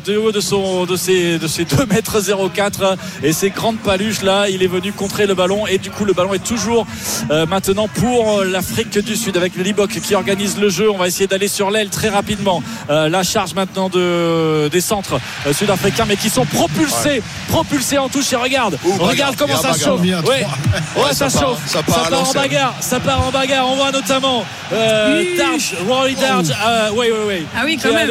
de haut de son de ses de ses 2 mètres 04 et ses grandes paluches là, il est venu contrer le ballon et du coup le ballon est toujours maintenant pour l'Afrique du Sud avec Libok qui organise le jeu. On va essayer d'aller sur l'aile très rapidement. Euh, la charge maintenant de des centres euh, sud-africains mais qui sont propulsés, propulsés en touche et regarde, Ouh, bagarre, regarde comment ça bagarre. chauffe. Ouais, ouais, ça, ça part- chauffe. ça part en bagarre, ça part en bagarre. On voit notamment euh, Oui. Darge, Rory Darge. euh, ouais, ouais, ouais. Ah oui, Qui quand même.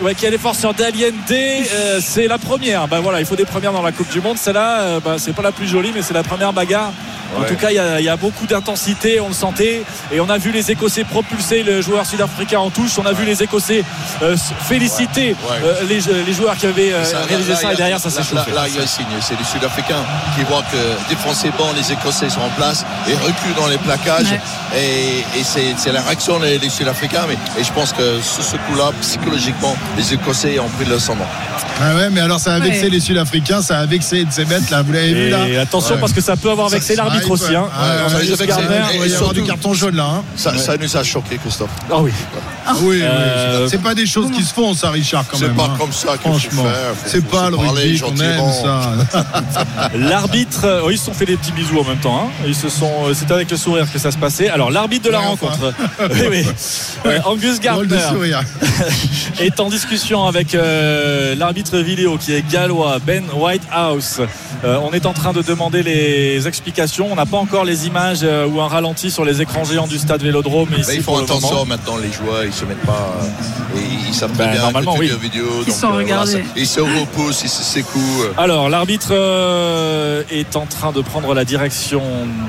ouais, qui a les forces sur Daliende. Euh, c'est la première. Bah voilà, il faut des premières dans la Coupe du Monde. Celle-là, euh, bah, c'est pas la plus jolie, mais c'est la première bagarre. En Ouais. tout cas, il y, a- il y a beaucoup d'intensité, on le sentait. Et on a vu les Écossais propulser le joueur sud-africain en touche. On a vu les Écossais euh, féliciter Ouais. euh, les, les joueurs qui avaient euh, Ça, réalisé là, ça. Et derrière, ça s'est là, chauffé. Là, il y a un signe. C'est les Sud-Africains qui voient que bon, les Écossais sont en place et reculent dans les plaquages. Ouais. Et, et c'est la réaction des, des Sud-Africains. Mais, et je pense que sur ce coup-là, psychologiquement, les Écossais ont pris le ascendant. Ah ouais, mais alors ça a vexé Ouais. les Sud-Africains, ça a vexé ces bêtes là, vous l'avez vu là? Et attention Ouais. parce que ça peut avoir vexé l'arbitre aussi. hein. Gardner. Il avoir du carton jaune là. hein. Ça, ça nous a choqué, Christophe. Ah oui. Oui, oui, Euh, c'est pas des choses qui se font ça, Richard quand C'est même. pas hein. comme ça qu'il Franchement, c'est pas le rugby qu'on aime ça. L'arbitre, euh, oh, ils se sont fait des petits bisous en même temps. hein. Ils se sont, euh, c'était avec le sourire que ça se passait. Alors l'arbitre de la Ouais, enfin. rencontre, oui, oui. Euh, Angus Gardner est en discussion avec euh, l'arbitre vidéo qui est gallois Ben Whitehouse. Euh, on est en train de demander les explications. On n'a pas encore les images euh, ou un ralenti sur les écrans géants du stade Vélodrome ici Mais ils font attention maintenant, les joueurs, ils se mettent pas. euh, et ils savent très Ben, bien normalement, que oui. tu vidéo. Ils donc, sont voilà, regardés. ça- ils se repoussent, ils se secouent. Alors, l'arbitre euh, est en train de prendre la direction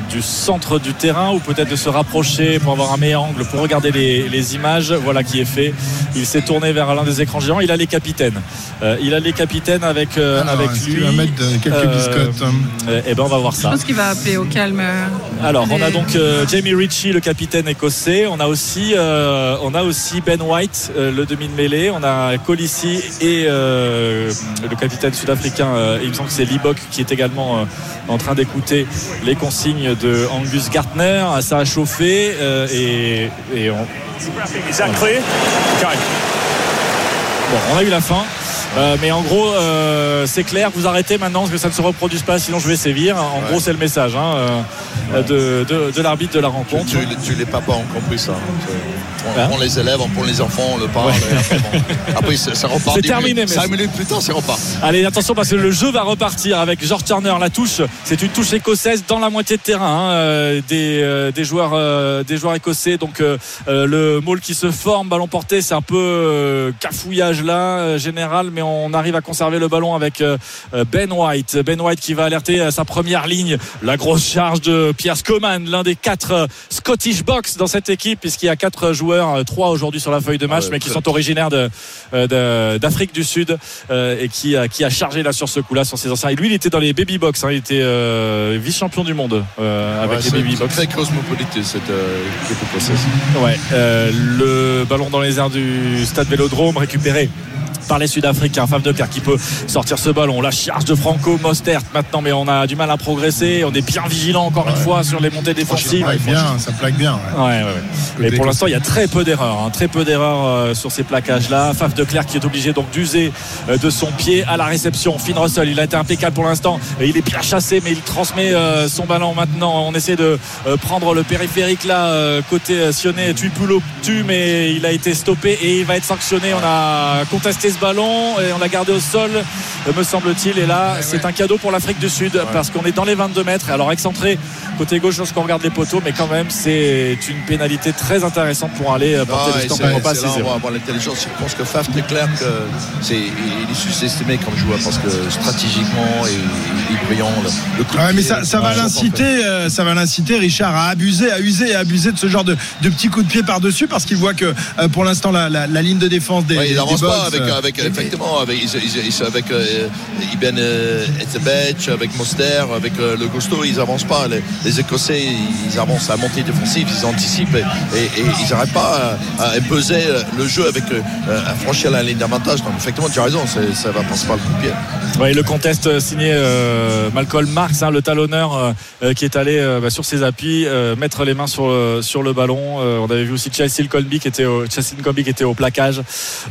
du centre du terrain ou peut-être de se rapprocher pour avoir un meilleur angle pour regarder les, les images. Voilà qui est fait. Il s'est tourné vers l'un des écrans géants. Il a les capitaines. Euh, il a les capitaines avec, euh, Alors, avec est-ce lui. qu'il va mettre de- quelques Euh, biscottes hein euh, eh ben, on va voir Je ça. pense qu'il va appeler au calme. euh, Alors, on a donc euh, Jamie Ritchie, le capitaine écossais. On a aussi, euh, on a aussi Ben White, euh, le demi de mêlée. On a Colissi et euh, le capitaine sud-africain. euh, il me semble que c'est Libok qui est également en train d'écouter les consignes de Angus Gartner. Ça a chauffé et, et on, Bon, on a eu la fin. Euh, mais en gros, euh, c'est clair, vous arrêtez maintenant parce que ça ne se reproduise pas, sinon je vais sévir. En Ouais. gros, c'est le message hein, euh, de, de- de l'arbitre de la rencontre. tu, tu les papas ont compris ça. On Hein prend les élèves, on prend les enfants, on le parle. Ouais. après, bon. Après, ça, repart. C'est terminé, mais Cinq c'est- minutes plus tard, c'est repart. Allez, attention parce que le jeu va repartir avec George Turner. La touche, c'est une touche écossaise dans la moitié de terrain hein, des, des joueurs des joueurs écossais. Donc le maul qui se forme, ballon porté, c'est un peu cafouillage là général, mais on arrive à conserver le ballon avec euh, Ben White. Ben White qui va alerter à sa première ligne. La grosse charge de Pierre Scoman, l'un des quatre euh, Scottish Box dans cette équipe, puisqu'il y a quatre joueurs, euh, trois aujourd'hui sur la feuille de match, mais qui sont originaires de, euh, de- d'Afrique du Sud euh, et qui a, qui a chargé là sur ce coup-là, sur ses anciens. Et lui, il était dans les baby box, hein, il était euh, vice-champion du monde euh, avec Ouais, les baby box. très cosmopolite cette euh, équipe. Ouais, euh, le ballon dans les airs du stade Vélodrome récupéré par les Sud-Africains. Fave de Clerc qui peut sortir ce ballon. La charge de Franco Mostert maintenant, mais on a du mal à progresser. On est bien vigilant encore une fois sur les montées défensives. Ça plaque bien, ça plaque bien. ouais. Ouais, ouais, ouais. Mais pour l'instant, il y a très peu d'erreurs, hein, très peu d'erreurs euh, sur ces plaquages-là. Faf de Clerc qui est obligé donc d'user euh, de son pied à la réception. Finn Russell, il a été impeccable pour l'instant. Il est bien chassé, mais il transmet euh, son ballon maintenant. On essaie de prendre le périphérique là, côté Sionnet, Tuipulo tue, mais il a été stoppé et il va être sanctionné. On a contesté ce ballon et on l'a gardé au sol, euh, me semble-t-il. Et là, c'est un cadeau pour l'Afrique du Sud parce qu'on est dans les 22 mètres. Alors excentré côté gauche lorsqu'on regarde les poteaux, mais quand même, c'est une pénalité très intéressante pour aller euh, porter Ah, le score c'est- pour pas c'est là, 6-0. on avoir l'intelligence. Je pense que Faf très clair que c'est il est sous-estimé comme joueur parce que stratégiquement et il est brillant. Le, coup mais ça, ça va l'inciter, euh, ça va l'inciter, Richard, à abuser, à user et à abuser de ce genre de, de petits coups de pied par-dessus parce qu'il voit que pour l'instant la, la- la ligne de défense des, Ouais, des pas Box, avec, euh, avec effectivement avec, ils- ils- avec euh, Ibn euh, Etzebeth, avec Moster, avec euh, le Gusto, ils avancent pas. Les, Écossais, ils avancent à montée défensive, ils anticipent et, ils n'arrêtent pas à, imposer le jeu avec euh, à franchir la ligne d'avantage. Donc effectivement, tu as raison, ça va passer par le coup de pied. Ouais, le contest euh, signé euh, Malcolm Marx, hein, le talonneur euh, euh, qui est allé euh, bah, sur ses appuis, euh, mettre les mains sur, sur le ballon. Euh, on avait vu aussi Chelsea Colby qui était au, Chelsea Colby qui était au plaquage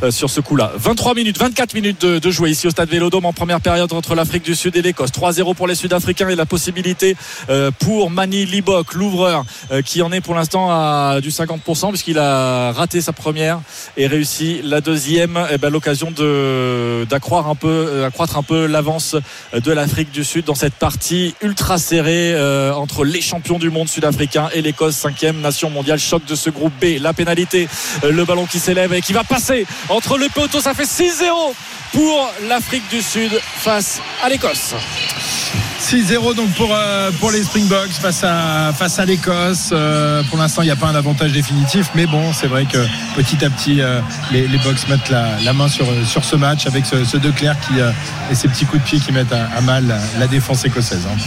euh, sur ce coup-là. 23 23 minutes, 24 minutes de, jouer ici au stade Vélodrome en première période entre l'Afrique du Sud et l'Écosse. 3-0 pour les Sud-Africains et la possibilité euh, pour Mani Libok, l'ouvreur, euh, qui en est pour l'instant à du 50% puisqu'il a raté sa première et réussi la deuxième. Eh ben, l'occasion de d'accroître un peu, euh, un peu l'avance de l'Afrique du Sud dans cette partie ultra serrée entre les champions du monde sud-africain et l'Écosse, cinquième nation mondiale. Choc de ce groupe B. La pénalité, le ballon qui s'élève et qui va passer entre le poteau. Ça fait 6-0 pour l'Afrique du Sud face à l'Écosse. 6-0 donc pour, euh, pour les Springboks face à, face à l'Écosse. Euh, pour l'instant, il n'y a pas un avantage définitif, mais bon, c'est vrai que petit à petit, euh, les, les Box mettent la, la main sur, sur ce match avec ce, ce De Clerc qui, euh, et ses petits coups de pied qui mettent à, à mal la, la défense écossaise. hein.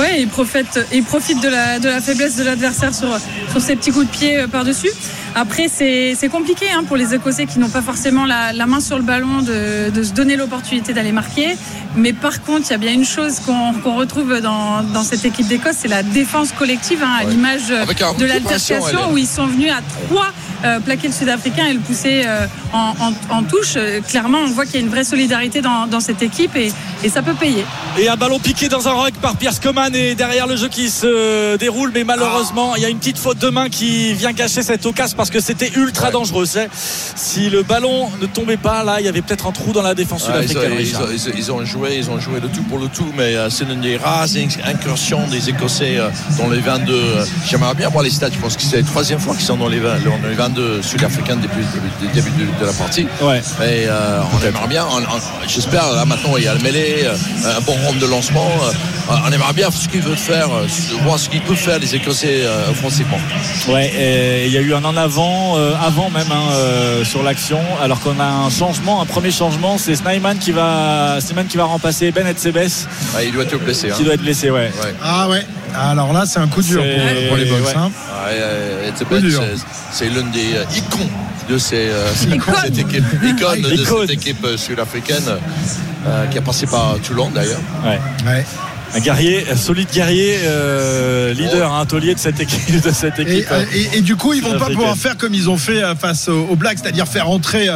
Ouais, il profite, il profite de, la, de la faiblesse de l'adversaire sur, sur ses petits coups de pied par-dessus. Après, c'est c'est compliqué hein, pour les Écossais qui n'ont pas forcément la, la main sur le ballon de, de se donner l'opportunité d'aller marquer. Mais par contre, il y a bien une chose qu'on qu'on retrouve dans, dans cette équipe d'Écosse, c'est la défense collective, hein, à l'image un de l'altercation où ils sont venus à trois euh, plaquer le Sud-Africain et le pousser euh, en, en- en touche. Euh, Clairement, on voit qu'il y a une vraie solidarité dans, dans cette équipe et, et ça peut payer. Et un ballon piqué dans un rock par Pierce Coman et derrière le jeu qui se déroule. Mais malheureusement, il y a une petite faute de main qui vient gâcher cette occasion parce que c'était ultra dangereux. c'est- Si le ballon ne tombait pas, là, il y avait peut-être un trou dans la défense Ouais, ils, ont, sud-africaine. ils ont- ils ont- ils ont joué, ils ont joué le tout pour le tout, mais euh, c'est l'une des rares incursions des Écossais euh, dans les 22. euh, J'aimerais bien voir les stats. Je pense que c'est la troisième fois qu'ils sont dans les, 20 dans les 22 sud-africains depuis le début de, de la partie. Ouais. Et on aimerait bien, j'espère, là maintenant il y a le mêlée, un bon round de lancement. on aimerait bien ce qu'ils veulent faire, voir ce qu'ils peuvent faire les Écossais offensivement. Ouais, il y a eu un en avant, euh, avant même hein, euh, sur l'action, alors qu'on a un changement, un premier changement, c'est Snyman qui va, Snyman qui va remplacer Ben Etzebes, Ouais, il doit être blessé. hein. qui doit être blessé, ouais. Ouais. Ah ouais, alors là, c'est un coup dur pour, les Box. ouais. hein. Ouais, euh, c'est- l'une des euh, icônes de ces, euh, cette équipe, icône de cette équipe sud-africaine euh, qui a passé par Toulon d'ailleurs. ouais. Un guerrier, un solide guerrier, euh, leader, un taulier de cette équipe. De cette Et, équipe. euh, et- et du coup, ils vont pas pouvoir faire comme ils ont fait euh, face aux, Blacks, c'est-à-dire faire entrer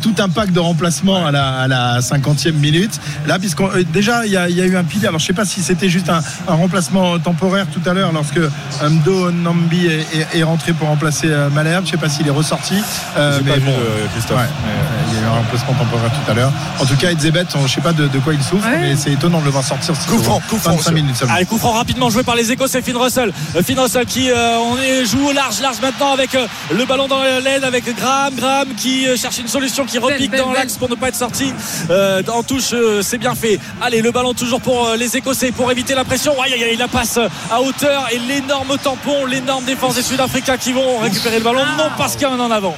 tout un pack de remplacement à la, à la 50e minute. Là, puisqu'on déjà il y, a, il y a eu un pilier. Alors, je sais pas si c'était juste un, un remplacement temporaire tout à l'heure lorsque Mdo Nambi est, est- est rentré pour remplacer Malherbe. Je sais pas s'il est ressorti. Euh, mais pas bon, Christophe. ouais, euh, un remplacement temporaire tout à l'heure. En tout cas, Edzebet, on- je sais pas de, de quoi il souffre, Ouais. mais c'est étonnant de le voir sortir. si Coup franc, coup franc, 25 minutes seulement. Allez, coup franc rapidement joué par les Écossais, Finn Russell. Euh, Finn Russell qui euh, on est, joue au large, large maintenant avec euh, le ballon dans l'aile avec Graham. Graham qui euh, cherche une solution, qui repique belle, dans belle. l'axe pour ne pas être sorti. Euh, en touche, euh, c'est bien fait. Allez, le ballon toujours pour euh, les Écossais pour éviter la pression. Aïe, aïe, aïe, la passe à hauteur et l'énorme tampon, l'énorme défense des Sud-Africains qui vont récupérer le ballon. Non, parce qu'il y a un en avant.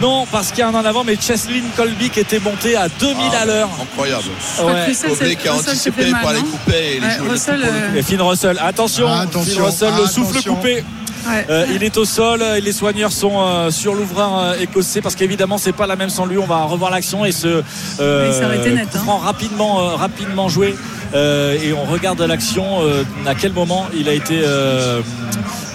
Non, parce qu'il y a un en avant, mais Cheslin Colby qui était monté à 2000 à l'heure. Incroyable. Ouais. Russell, qui a anticipé pour aller couper et il Ouais, Russell, le euh, Et Finn Russell, attention, Ah, attention, Finn Russell, le souffle attention. coupé. Ouais. Euh, il est au sol et les soigneurs sont euh, sur l'ouvreur euh, écossais parce qu'évidemment c'est pas la même sans lui. On va revoir l'action et se euh, net, hein. franc rapidement euh, rapidement joué Euh, et on regarde l'action euh, à quel moment il a été euh, euh,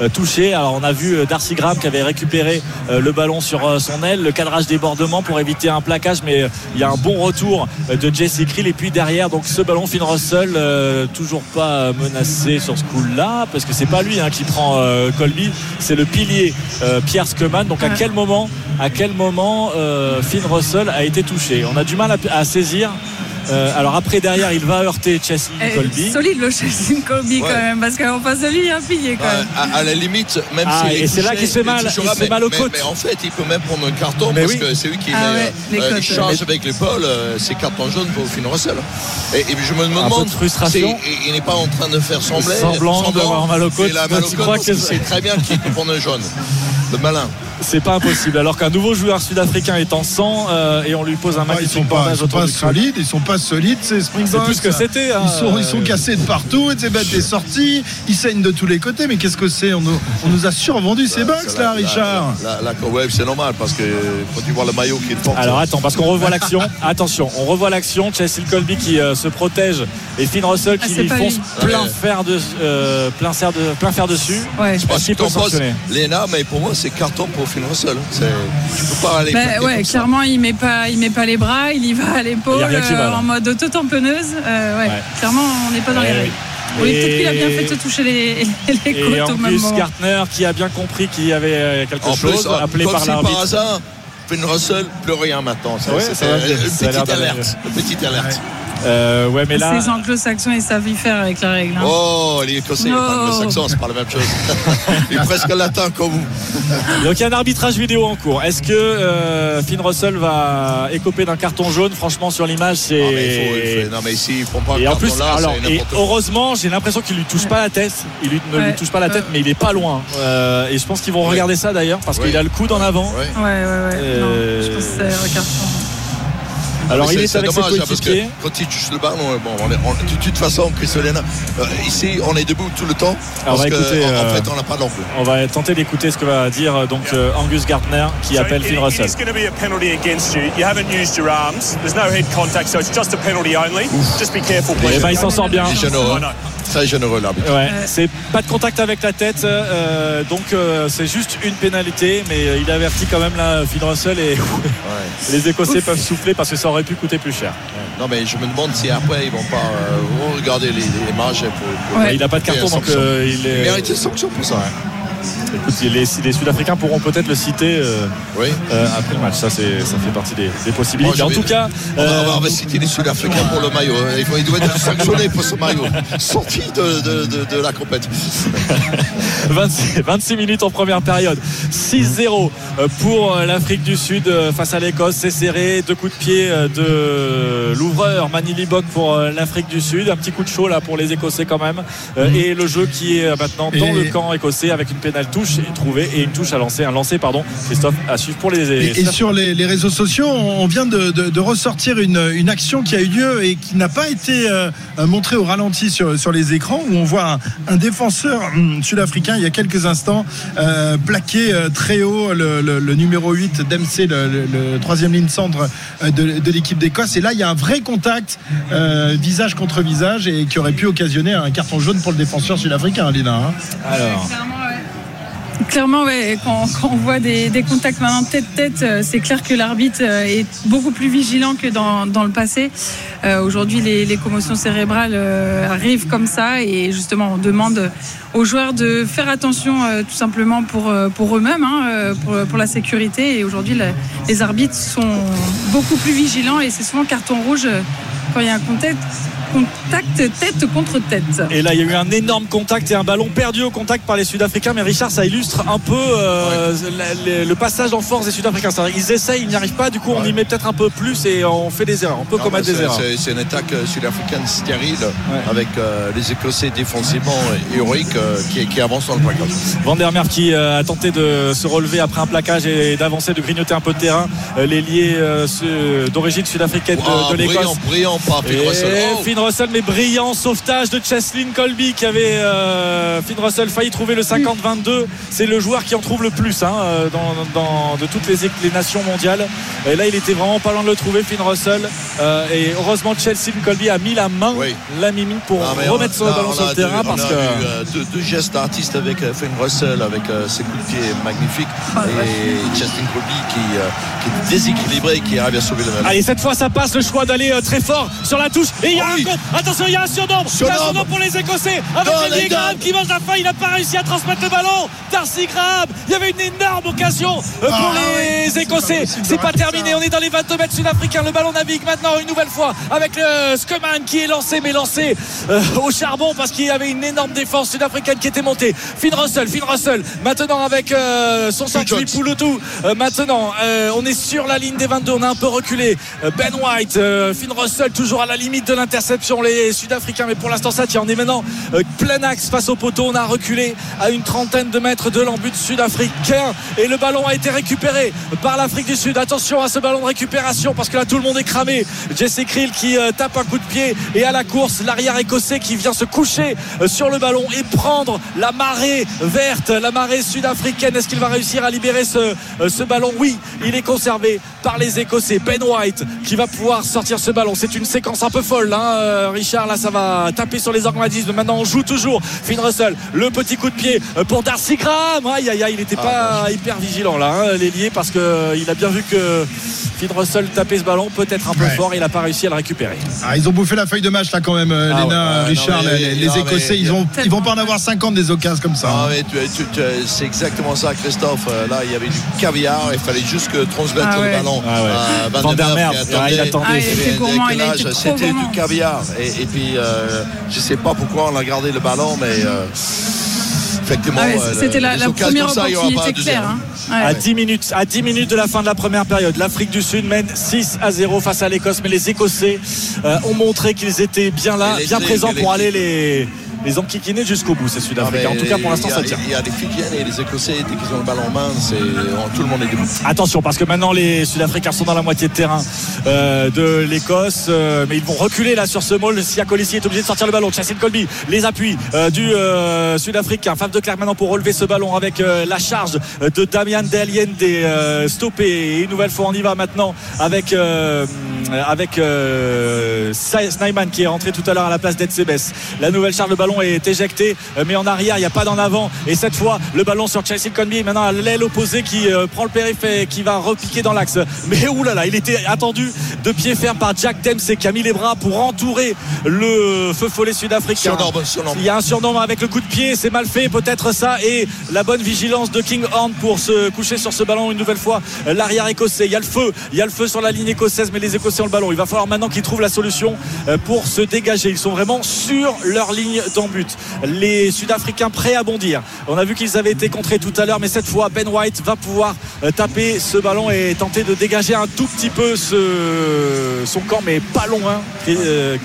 touché. Alors on a vu euh, Darcy Graham qui avait récupéré euh, le ballon sur euh, son aile, le cadrage débordement pour éviter un plaquage, mais euh, il y a un bon retour euh, de Jesse Krill et puis derrière donc ce ballon Finn Russell euh, toujours pas menacé sur ce coup-là parce que c'est pas lui hein, qui prend euh, Colby, c'est le pilier euh, Pierre Skeman. Donc à quel moment, à quel moment euh, Finn Russell a été touché? On a du mal à, à saisir. Euh, alors après derrière il va heurter Chesley Eh, Colby. solide le Chelsea Colby Ouais. quand même, parce qu'en face de lui, il y a un pilier quand même. à, à la limite, même Ah, s'il est et c'est là qu'il se fait mal, il se fait mais- mal aux mais- côtes. Mais en fait, il peut même prendre un carton Mais parce oui. que c'est lui qui Ah met, ouais, les euh, il côtes, charge avec l'épaule, euh, c'est carton jaune pour Finn Russell. Et, et je me peu demande, de frustration. il- n'est pas en train de faire sembler, Semblant d'avoir mal aux côtes. Il a mal aux côtes c'est- sait très bien qu'il peut prendre un jaune. Le malin. C'est pas impossible. Alors qu'un nouveau joueur sud-africain est en sang euh, et on lui pose un Ah, ils magnifique sont pas, bandage ils sont pas solides, ils sont pas solides ces Springboks. C'est plus que c'était. hein. Ils sont, ils sont cassés de partout, Etzebet est sorti, ils saignent de tous les côtés, mais qu'est-ce que c'est? On, nous- on nous a survendu ces Bah, Bucks c'est là, la- Richard. La, la, la- ouais, c'est normal parce que quand tu vois le maillot qui est fort. Alors attends, parce qu'on revoit l'action. Attention, on revoit l'action. Chelsea Colby qui euh, se protège et Finn Russell Ah, qui c'est lui fonce plein fer de euh, plein fer de plein fer dessus. Ouais. je si qu'il peut sanctionner Léna, mais pour moi, c'est carton pour Finn Russell. C'est- Tu peux pas aller. Plaquer ouais, comme ça. clairement, il met pas, il met pas les bras, il y va à l'épaule euh, en mode auto-tamponneuse. Euh, ouais, Ouais. clairement, on n'est pas dans Eh les oui. peut-être qu'il a bien fait de toucher les, les Et côtes au même moment. Gartner qui a bien compris qu'il y avait euh, quelque En chose, plus, appelé comme par si par l'arbitre. hasard, Finn Russell, plus rien maintenant. C'est Ouais, c'est- ça une alerte. Une petite alerte. Euh, ouais, mais là, Ces anglo-saxons, ils savent y faire avec la règle. hein. Oh, les Écossais, les Oh. anglo-saxons, c'est pas la même chose. Il est presque latin comme vous. donc il y a un arbitrage vidéo en cours. Est-ce que euh, Finn Russell va écoper d'un carton jaune? Franchement, sur l'image, c'est. Non, mais il faut, il faut- non, mais ici, ils font pas Et en plus, carton là, alors, c'est et heureusement, j'ai l'impression qu'il lui touche pas la tête. Il lui, ne lui touche pas la tête, mais il est pas loin. Euh, et je pense qu'ils vont Ouais. regarder ça d'ailleurs, parce Ouais. qu'il a le coude en avant. Ouais. Ouais, ouais, ouais. Euh, Non, je pense que c'est un carton. Alors il c'est- est c'est avec ses dommage, hein, parce que coéquipiers. quand il touche le ballon, bon, on est- on- de toute façon, Christolena, euh, ici, on est debout tout le temps. Alors, on parce va que, écouter, en, en euh, fait, on n'a pas d'angle. On va tenter d'écouter ce que va dire donc euh, Angus Gardner qui So appelle it- it Russell. is going to be a penalty against you. You haven't used your arms. There's no head contact, so it's just a penalty only. Just be careful, Eh please. ben, il s'en sort bien. Il. Très généreux, l'arbitre. Ouais, c'est pas de contact avec la tête, euh, donc euh, c'est juste une pénalité, mais euh, il avertit quand même là Finn Russell et Ouais. les Écossais peuvent souffler parce que ça aurait pu coûter plus cher. Non, mais je me demande si après, ils vont pas euh, regarder les, les pour. pour- Ouais. Il n'a pas de carton, donc euh, il Il est. mérite une sanction pour ça. Écoute, les, les Sud-Africains pourront peut-être le citer euh, Oui. euh, après le match. Ça, c'est, ça fait partie des, des possibilités. Moi, en tout cas, On va, euh, on va citer les Sud-Africains pour le maillot. hein. Il, faut- il doit être sanctionné pour ce maillot. Sorti de, de, de, de la compétition. 26, 26 minutes en première période. 6-0 pour l'Afrique du Sud face à l'Écosse. C'est serré. Deux coups de pied de l'ouvreur Manili Bok pour l'Afrique du Sud. Un petit coup de chaud là pour les Écossais quand même. Euh, Et le jeu qui est maintenant dans Et- le camp écossais avec une pénale touche trouvée et une touche à lancer. Un lancer, pardon. Christophe à suivre pour les Et, et sur les, les réseaux sociaux, on vient de, de- de ressortir une, une action qui a eu lieu et qui n'a pas été euh, montrée au ralenti sur, sur les écrans, où on voit un, un défenseur hum, sud-africain il y a quelques instants euh, plaquer euh, très haut le, le- le numéro 8 Dempsey, le, le- troisième ligne centre de, de l'équipe d'Écosse. Et là, il y a un vrai contact euh, visage contre visage et qui aurait pu occasionner un carton jaune pour le défenseur sud-africain, Lina. hein. Alors, Clairement, ouais. Quand, quand on voit des, des contacts maintenant tête-tête, euh, c'est clair que l'arbitre euh, est beaucoup plus vigilant que dans, dans le passé. Euh, Aujourd'hui, les, les commotions cérébrales euh, arrivent comme ça et justement, on demande aux joueurs de faire attention euh, tout simplement pour, euh, pour eux-mêmes, hein, pour, pour la sécurité. Et aujourd'hui, les arbitres sont beaucoup plus vigilants et c'est souvent carton rouge quand il y a un contact, contact tête contre tête. Et là, il y a eu un énorme contact et un ballon perdu au contact par les Sud-Africains. Mais Richard, ça illustre un peu euh, la- le, le passage en force des Sud-Africains. Ils essayent, ils n'y arrivent pas. Du coup, on y met peut-être un peu plus et on fait des erreurs. On peut Non, commettre des erreurs. c'est- une attaque euh, sud-africaine stérile avec euh, les Écossais défensivement héroïques euh, qui, qui avancent dans le plaquage. Van der Merwe qui euh, a tenté de se relever après un plaquage et d'avancer, de grignoter un peu de terrain. Euh, L'ailier euh, ce- d'origine sud-africaine de, Ah, de l'Écosse. brillant, brillant par Finn Russell. Oh, Finn Russell, mais brillant sauvetage de Cheslin Colby qui avait euh, Finn Russell failli trouver le 50-22. C'est le joueur qui en trouve le plus hein, euh, dans, dans- de toutes les, les nations mondiales. Et là, il était vraiment pas loin de le trouver, Finn Russell. Euh, et heureusement, Cheslin Colby a mis la main, la mimine pour Ah, remettre on- son ballon on sur le terrain deux- parce a que. eu, deux, deux gestes d'artiste avec Finn Russell, avec ses coups de pied magnifiques, et Justin Colby qui, qui est déséquilibré et qui arrive à sauver le match. Allez, cette fois, ça passe le choix d'aller très fort sur la touche. Et il y a un contre. Attention, il y a un surnombre. Il y a un surnombre pour les Écossais. Avec les Graham qui mange la fin. Il n'a pas réussi à transmettre le ballon. Darcy Graham. Il y avait une énorme occasion euh, pour Ah, les Écossais. C'est pas terminé. On est dans les 22 mètres sud-africains. Le ballon navigue maintenant une nouvelle fois avec le qui est lancé, mais lancé euh, au charbon parce qu'il y avait une énorme défense sud-africaine qui était montée. Finn Russell, Finn Russell. Maintenant avec euh, son centre Philippe Pouloutou. Euh, maintenant, on est sur la ligne des 22. On a un peu reculé. Ben White, Finn Russell, toujours à la limite de l'interception. Les Sud-Africains, mais pour l'instant, ça tient. On est maintenant euh, plein axe face au poteau. On a reculé à une trentaine de mètres de l'embut sud-africain. Et le ballon a été récupéré par l'Afrique du Sud. Attention à ce ballon de récupération parce que là tout le monde est cramé. Jesse Krill qui euh, tape un coup de pied et à la course l'arrière écossais qui vient se coucher euh, sur le ballon et prendre la marée verte, la marée sud-africaine. Est-ce qu'il va réussir à libérer ce, ce ballon? Oui, il est conservé par les Écossais. Ben White qui va pouvoir sortir ce ballon. C'est une séquence un peu folle, hein, euh, Richard. Là, ça va taper sur les organismes. Maintenant, on joue toujours. Finn Russell, le petit coup de pied euh, pour Darcy Graham. Aïe, aïe, aïe, il n'était pas hyper vigilant là, hein, l'ailier, parce qu'il a bien vu que Finn Russell tapait ce ballon peut-être un peu Ouais. fort. Il n'a pas réussi à le récupérer. Ah, ils ont bouffé la feuille de match là quand même, euh, Ah Léna, ouais. Richard, non, mais- les, les non, mais- Écossais, ils, ont, ils vont pas en avoir 50 des occasions comme ça. Ah, hein. mais tu- tu- tu- c'est exactement ça, Christophe. Euh, Là, il y avait du caviar. Il fallait juste que transmettre Ah ouais. le ballon Ah ouais. à Van Van der ah, il attendait. Ah, il était gourmand, il a C'était du caviar. Et, et puis, euh, je sais pas pourquoi on a gardé le ballon, mais euh, effectivement, Ah ouais, euh, C'était la, les la occasions première ça, opportunité claire. hein. Ouais. À 10 minutes, à 10 minutes de la fin de la première période, l'Afrique du Sud mène 6 à 0 face à l'Écosse, mais les Écossais euh, ont montré qu'ils étaient bien là, bien présents pour les aller les les enquiquiner jusqu'au bout, ces Ah, Sud-Africains. En mais tout cas, pour l'instant, ça tient. Il y a des Fidjiens et les Écossais, dès qu'ils ont le ballon en main, c'est, tout le monde est debout. Attention, parce que maintenant les Sud-Africains sont dans la moitié de terrain euh, de l'Écosse, euh, mais ils vont reculer là sur ce maul. Sia Colissi est obligé de sortir le ballon. Chassin Colby, les appuis euh, du euh, Sud-Africain. Faf de Clerc maintenant pour relever ce ballon avec euh, la charge de Damian Delien des euh, stoppé. Et une nouvelle fois, on y va maintenant avec euh, avec euh, Snyman qui est rentré tout à l'heure à la place d'Edsebes. La nouvelle charge de ballon est éjectée, euh, mais en arrière, il n'y a pas d'en avant. Et cette fois, le ballon sur Chelsea Conby. Maintenant, à l'aile opposée qui euh, prend le périph' et qui va repiquer dans l'axe. Mais oulala, il était attendu de pied ferme par Jack Dempsey qui a mis les bras pour entourer le feu follet sud-africain. Il y a un surnom avec le coup de pied, c'est mal fait, peut-être ça, et la bonne vigilance de King Horn pour se coucher sur ce ballon une nouvelle fois. L'arrière écossais, il y a le feu, il y a le feu sur la ligne écossaise, mais les Écossais ont le ballon. Il va falloir maintenant qu'ils trouvent la solution euh, pour se dégager. Ils sont vraiment sur leur ligne d'en but. Les Sud-Africains prêts à bondir. On a vu qu'ils avaient été contrés tout à l'heure, mais cette fois, Ben White va pouvoir euh, taper ce ballon et tenter de dégager un tout petit peu ce- son camp, mais pas long. Hein. Et, euh,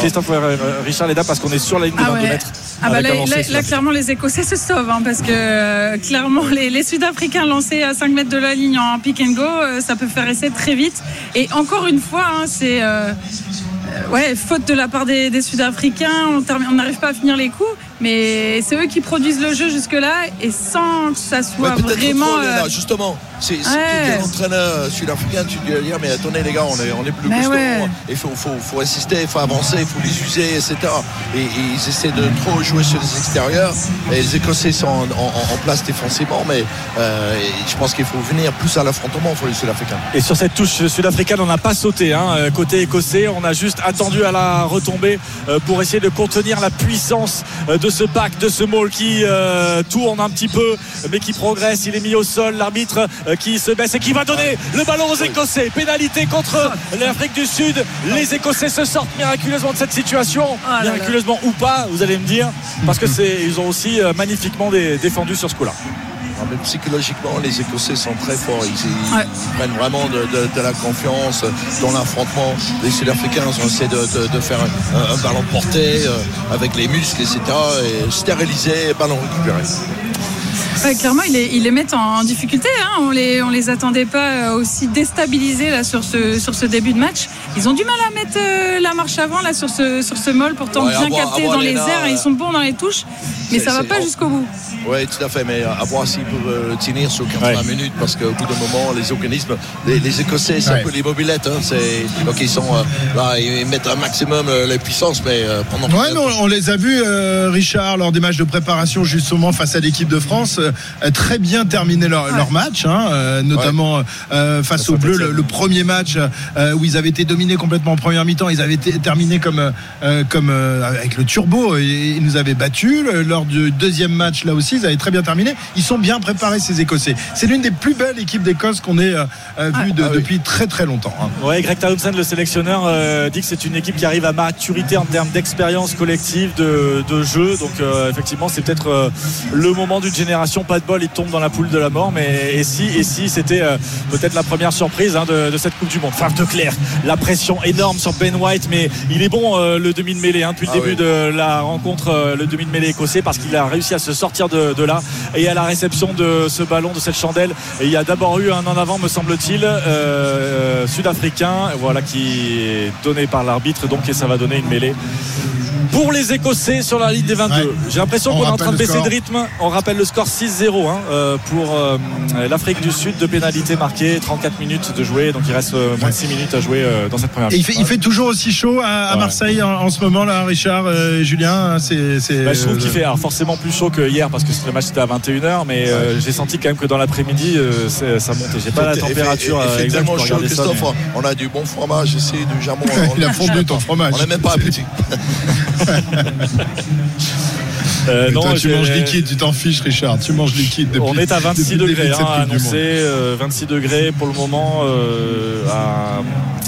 Christophe euh, Richard Leda parce qu'on est sur la ligne de Ah 22 ouais. mètres. Ah bah là, clairement les Écossais se sauvent hein, parce que euh, clairement les, les Sud-Africains lancés à 5 mètres de la ligne en pick and go euh, ça peut faire essai très vite et encore une fois hein, c'est euh, euh, ouais faute de la part des, des Sud-Africains on n'arrive pas à finir les coups mais c'est eux qui produisent le jeu jusque là et sans que ça soit Ouais, vraiment trop, euh, justement. C'est, si Ouais. tu es un entraîneur sud-africain, tu te dis, mais attendez les gars, on est, on est plus costaud. ouais. Il faut, faut, faut assister, il faut avancer, il faut les user, etc. Et, et ils essaient de trop jouer sur les extérieurs. Et les Écossais sont en, en- en place défensivement, mais euh, et je pense qu'il faut venir plus à l'affrontement pour les Sud-Africains. Et sur cette touche sud-africaine, on n'a pas sauté. hein. Euh, Côté écossais, on a juste attendu à la retombée euh, pour essayer de contenir la puissance euh, de ce pack, de ce maul qui euh, tourne un petit peu, mais qui progresse. Il est mis au sol. L'arbitre qui se baisse et qui va donner le ballon aux Écossais. Pénalité contre l'Afrique du Sud. Les Écossais se sortent miraculeusement de cette situation. là. miraculeusement ou pas, vous allez me dire, parce que c'est ils ont aussi magnifiquement dé- défendu sur ce coup-là. Mais psychologiquement, les Écossais sont très forts. Ils, ils Ouais. prennent vraiment de, de- de la confiance dans l'affrontement. Les Sud-Africains ont essayé de, faire un, un ballon porté euh, avec les muscles, etc. Et stérilisé, ballon récupéré. Ouais, clairement, ils les, ils les mettent en, en difficulté. Hein. On les, on les attendait pas euh, aussi déstabilisés là sur ce, sur ce début de match. Ils ont du mal à mettre euh, la marche avant là sur ce, sur ce mol, pourtant Ouais, bien capté dans les airs. et euh, ils sont bons dans les touches, mais ça va c'est- pas jusqu'au bout. Oui, tout à fait, mais à voir s'ils peuvent euh, tenir sur 80 Ouais. minutes parce qu'au bout d'un moment, les organismes, les, les Écossais, c'est Ouais. un peu les mobilettes. Hein, donc ils sont euh, là, ils mettent un maximum euh, les puissances, mais euh, pendant Ouais, mais on, on les a vus, euh, Richard, lors des matchs de préparation justement face à l'équipe de France, euh, très bien terminer leur, leur match, hein, euh, notamment euh, face aux Bleus, le, le premier match euh, où ils avaient été dominés complètement en première mi-temps, ils avaient été terminés comme, euh, comme euh, avec le turbo, et ils nous avaient battus. Lors du deuxième match, là aussi, ils avaient très bien terminé. Ils sont bien préparés, ces Écossais. C'est l'une des plus belles équipes d'Écosse qu'on ait vues de- Ah oui. depuis très très longtemps. hein. Ouais, Greg Townsend, le sélectionneur, euh, dit que c'est une équipe qui arrive à maturité en termes d'expérience collective, de, de jeu. Donc, euh, effectivement, c'est peut-être euh, le moment d'une génération pas de bol, il tombe dans la poule de la mort. Mais et si, et si, c'était euh, peut-être la première surprise hein, de, de cette Coupe du Monde. Fave de Claire, la pression énorme sur Ben White, mais il est bon euh, le demi de mêlée hein, depuis le Ah début oui. de la rencontre, euh, le demi de mêlée écossais, parce qu'il a réussi à se sortir de, de là et à la réception de ce ballon, de cette chandelle. Et il y a d'abord eu un en avant, me semble-t-il, sud-africain, voilà qui est donné par l'arbitre, donc et ça va donner une mêlée. Pour les Écossais sur la ligne des 22, Ouais. j'ai l'impression On qu'on est en train de baisser score. de rythme. On rappelle le score 6-0 hein, euh, pour euh, l'Afrique du Sud, de pénalité marquée, 34 minutes de jouer, donc il reste euh, moins de 6 minutes à jouer euh, dans cette première Et il fait, il fait toujours aussi chaud à, à Ouais. Marseille en, en ce moment là, Richard, euh, Julien. hein, C'est, c'est, Bah, je trouve qu'il fait alors, forcément plus chaud que hier parce que le match était à 21h, mais euh, j'ai senti quand même que dans l'après-midi euh, ça montait. J'ai pas la fait- température il fait exacte tellement pour chaud, ça. Christophe. mais- On a du bon fromage ici, du jambon. Il a fondu ton fromage. On n'est même pas appétit. Euh, non, toi, tu manges liquide, tu t'en fiches, Richard. Tu manges liquide depuis. On est à 26 depuis le début degrés, hein, annoncé Monde. euh, 26 degrés pour le moment euh,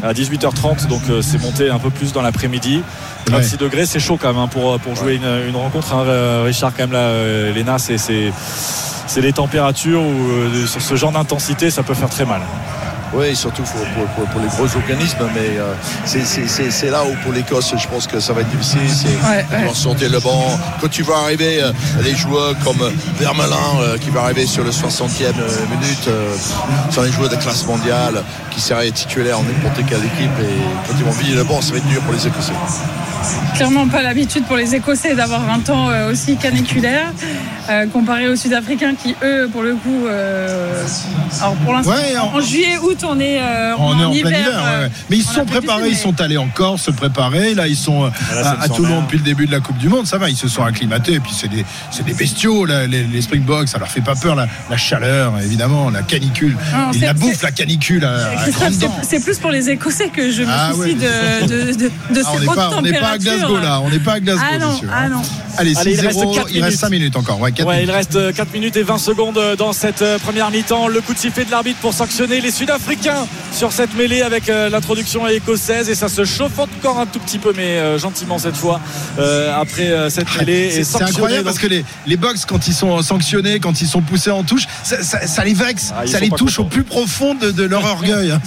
à, à 18h30, donc c'est monté un peu plus dans l'après-midi. 26 degrés, c'est chaud quand même hein, pour, pour jouer une, une rencontre. hein, Richard, quand même, là, Léna, c'est c'est- c'est les températures où sur ce genre d'intensité, ça peut faire très mal. Oui, surtout pour, pour- pour- pour les gros organismes, mais euh, c'est- là où pour l'Écosse, je pense que ça va être difficile. C'est Ouais, ouais. le banc. Quand tu vas arriver, euh, des joueurs comme Vermelin euh, qui va arriver sur le 60e euh, minute, sont les joueurs de classe mondiale qui seraient titulaires en n'importe quelle équipe et quand ils vont vider le banc, ça va être dur pour les Écossais. Clairement pas l'habitude pour les Écossais d'avoir un temps euh, aussi caniculaire, euh, comparé aux Sud-Africains qui, eux, pour le coup, euh, alors pour l'instant, Ouais, en, juillet, août, on est, euh, On est en hiver. plein hiver, euh, ouais. mais ils se sont préparés, ils sont allés en Corse se préparer. Là, ils sont Voilà, à, c'est à une Toulon depuis le début de la Coupe du Monde. Ça va, ils se sont acclimatés. Et puis c'est des, c'est des bestiaux, là, les, les Springboks. Ça leur fait pas peur la, la chaleur, évidemment, la canicule. Non, la bouffent c'est- la canicule à, à c'est- plus pour les Écossais que je me Ah soucie ouais. de, de, de, de Ah, ces hautes n'est pas à. Glasgow là, on n'est pas à Glasgow, Ah non, messieurs, ah hein. non. Allez, Allez, il 6-0, reste quatre il reste minutes. 5 minutes encore. Ouais, quatre Ouais, il reste euh, 4 minutes et 20 secondes euh, dans cette euh, première mi-temps. Le coup de sifflet de l'arbitre pour sanctionner les Sud-Africains sur cette mêlée avec euh, l'introduction écossaise et ça se chauffe encore un tout petit peu, mais euh, gentiment cette fois euh, après euh, cette mêlée. C'est incroyable donc. parce que les, les box, quand ils sont sanctionnés, quand ils sont poussés en touche, ça, ça- ça les vexe, Ah, ça les touche contents. au plus profond de, de leur orgueil. hein.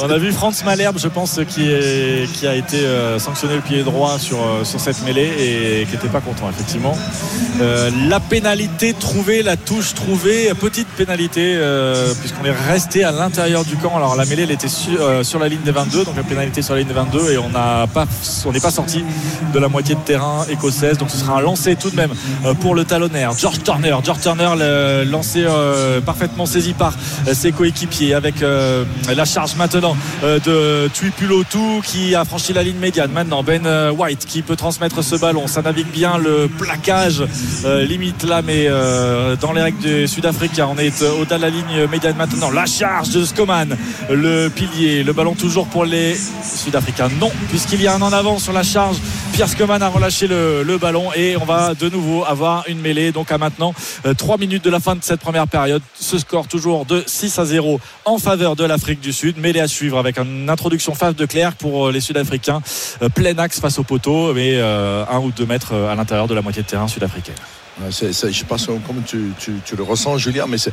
On a vu Franz Malherbe, je pense, qui, est, qui a été euh, sanctionné le pied droit sur, euh, sur cette mêlée et qui n'était pas content, effectivement. Euh, la pénalité trouvée, la touche trouvée, petite pénalité, euh, puisqu'on est resté à l'intérieur du camp. Alors la mêlée, elle était sur, la ligne des 22, donc la pénalité sur la ligne des 22, et on n'a pas, on n'est pas sorti de la moitié de terrain écossaise. Donc ce sera un lancer tout de même pour le talonnaire. George Turner, George Turner, le lancé parfaitement saisi par ses coéquipiers avec la charge maintenant de Tuipulotu qui a franchi la ligne médiane. Maintenant Ben White qui peut transmettre ce ballon. Ça navigue bien le plaquage euh, limite là, mais euh, dans les règles des Sud-Africains, on est euh, au-delà de la ligne médiane maintenant. La charge de Skoman, le pilier, le ballon toujours pour les Sud-Africains. Non, puisqu'il y a un en avant sur la charge. Pierre Skoman a relâché le, ballon et on va de nouveau avoir une mêlée. Donc à maintenant, 3 minutes de la fin de cette première période. Ce score toujours de 6 à 0 en faveur de l'Afrique du Sud. Mêlée à suivre avec une introduction face de Clerc pour euh, les Sud-Africains. Euh, Plein axe face au poteau, mais euh, un ou deux mètres euh, à l'intérieur de la moitié de terrain sud-africaine. Je sais pas comment tu, tu- tu le ressens, Julien, mais c'est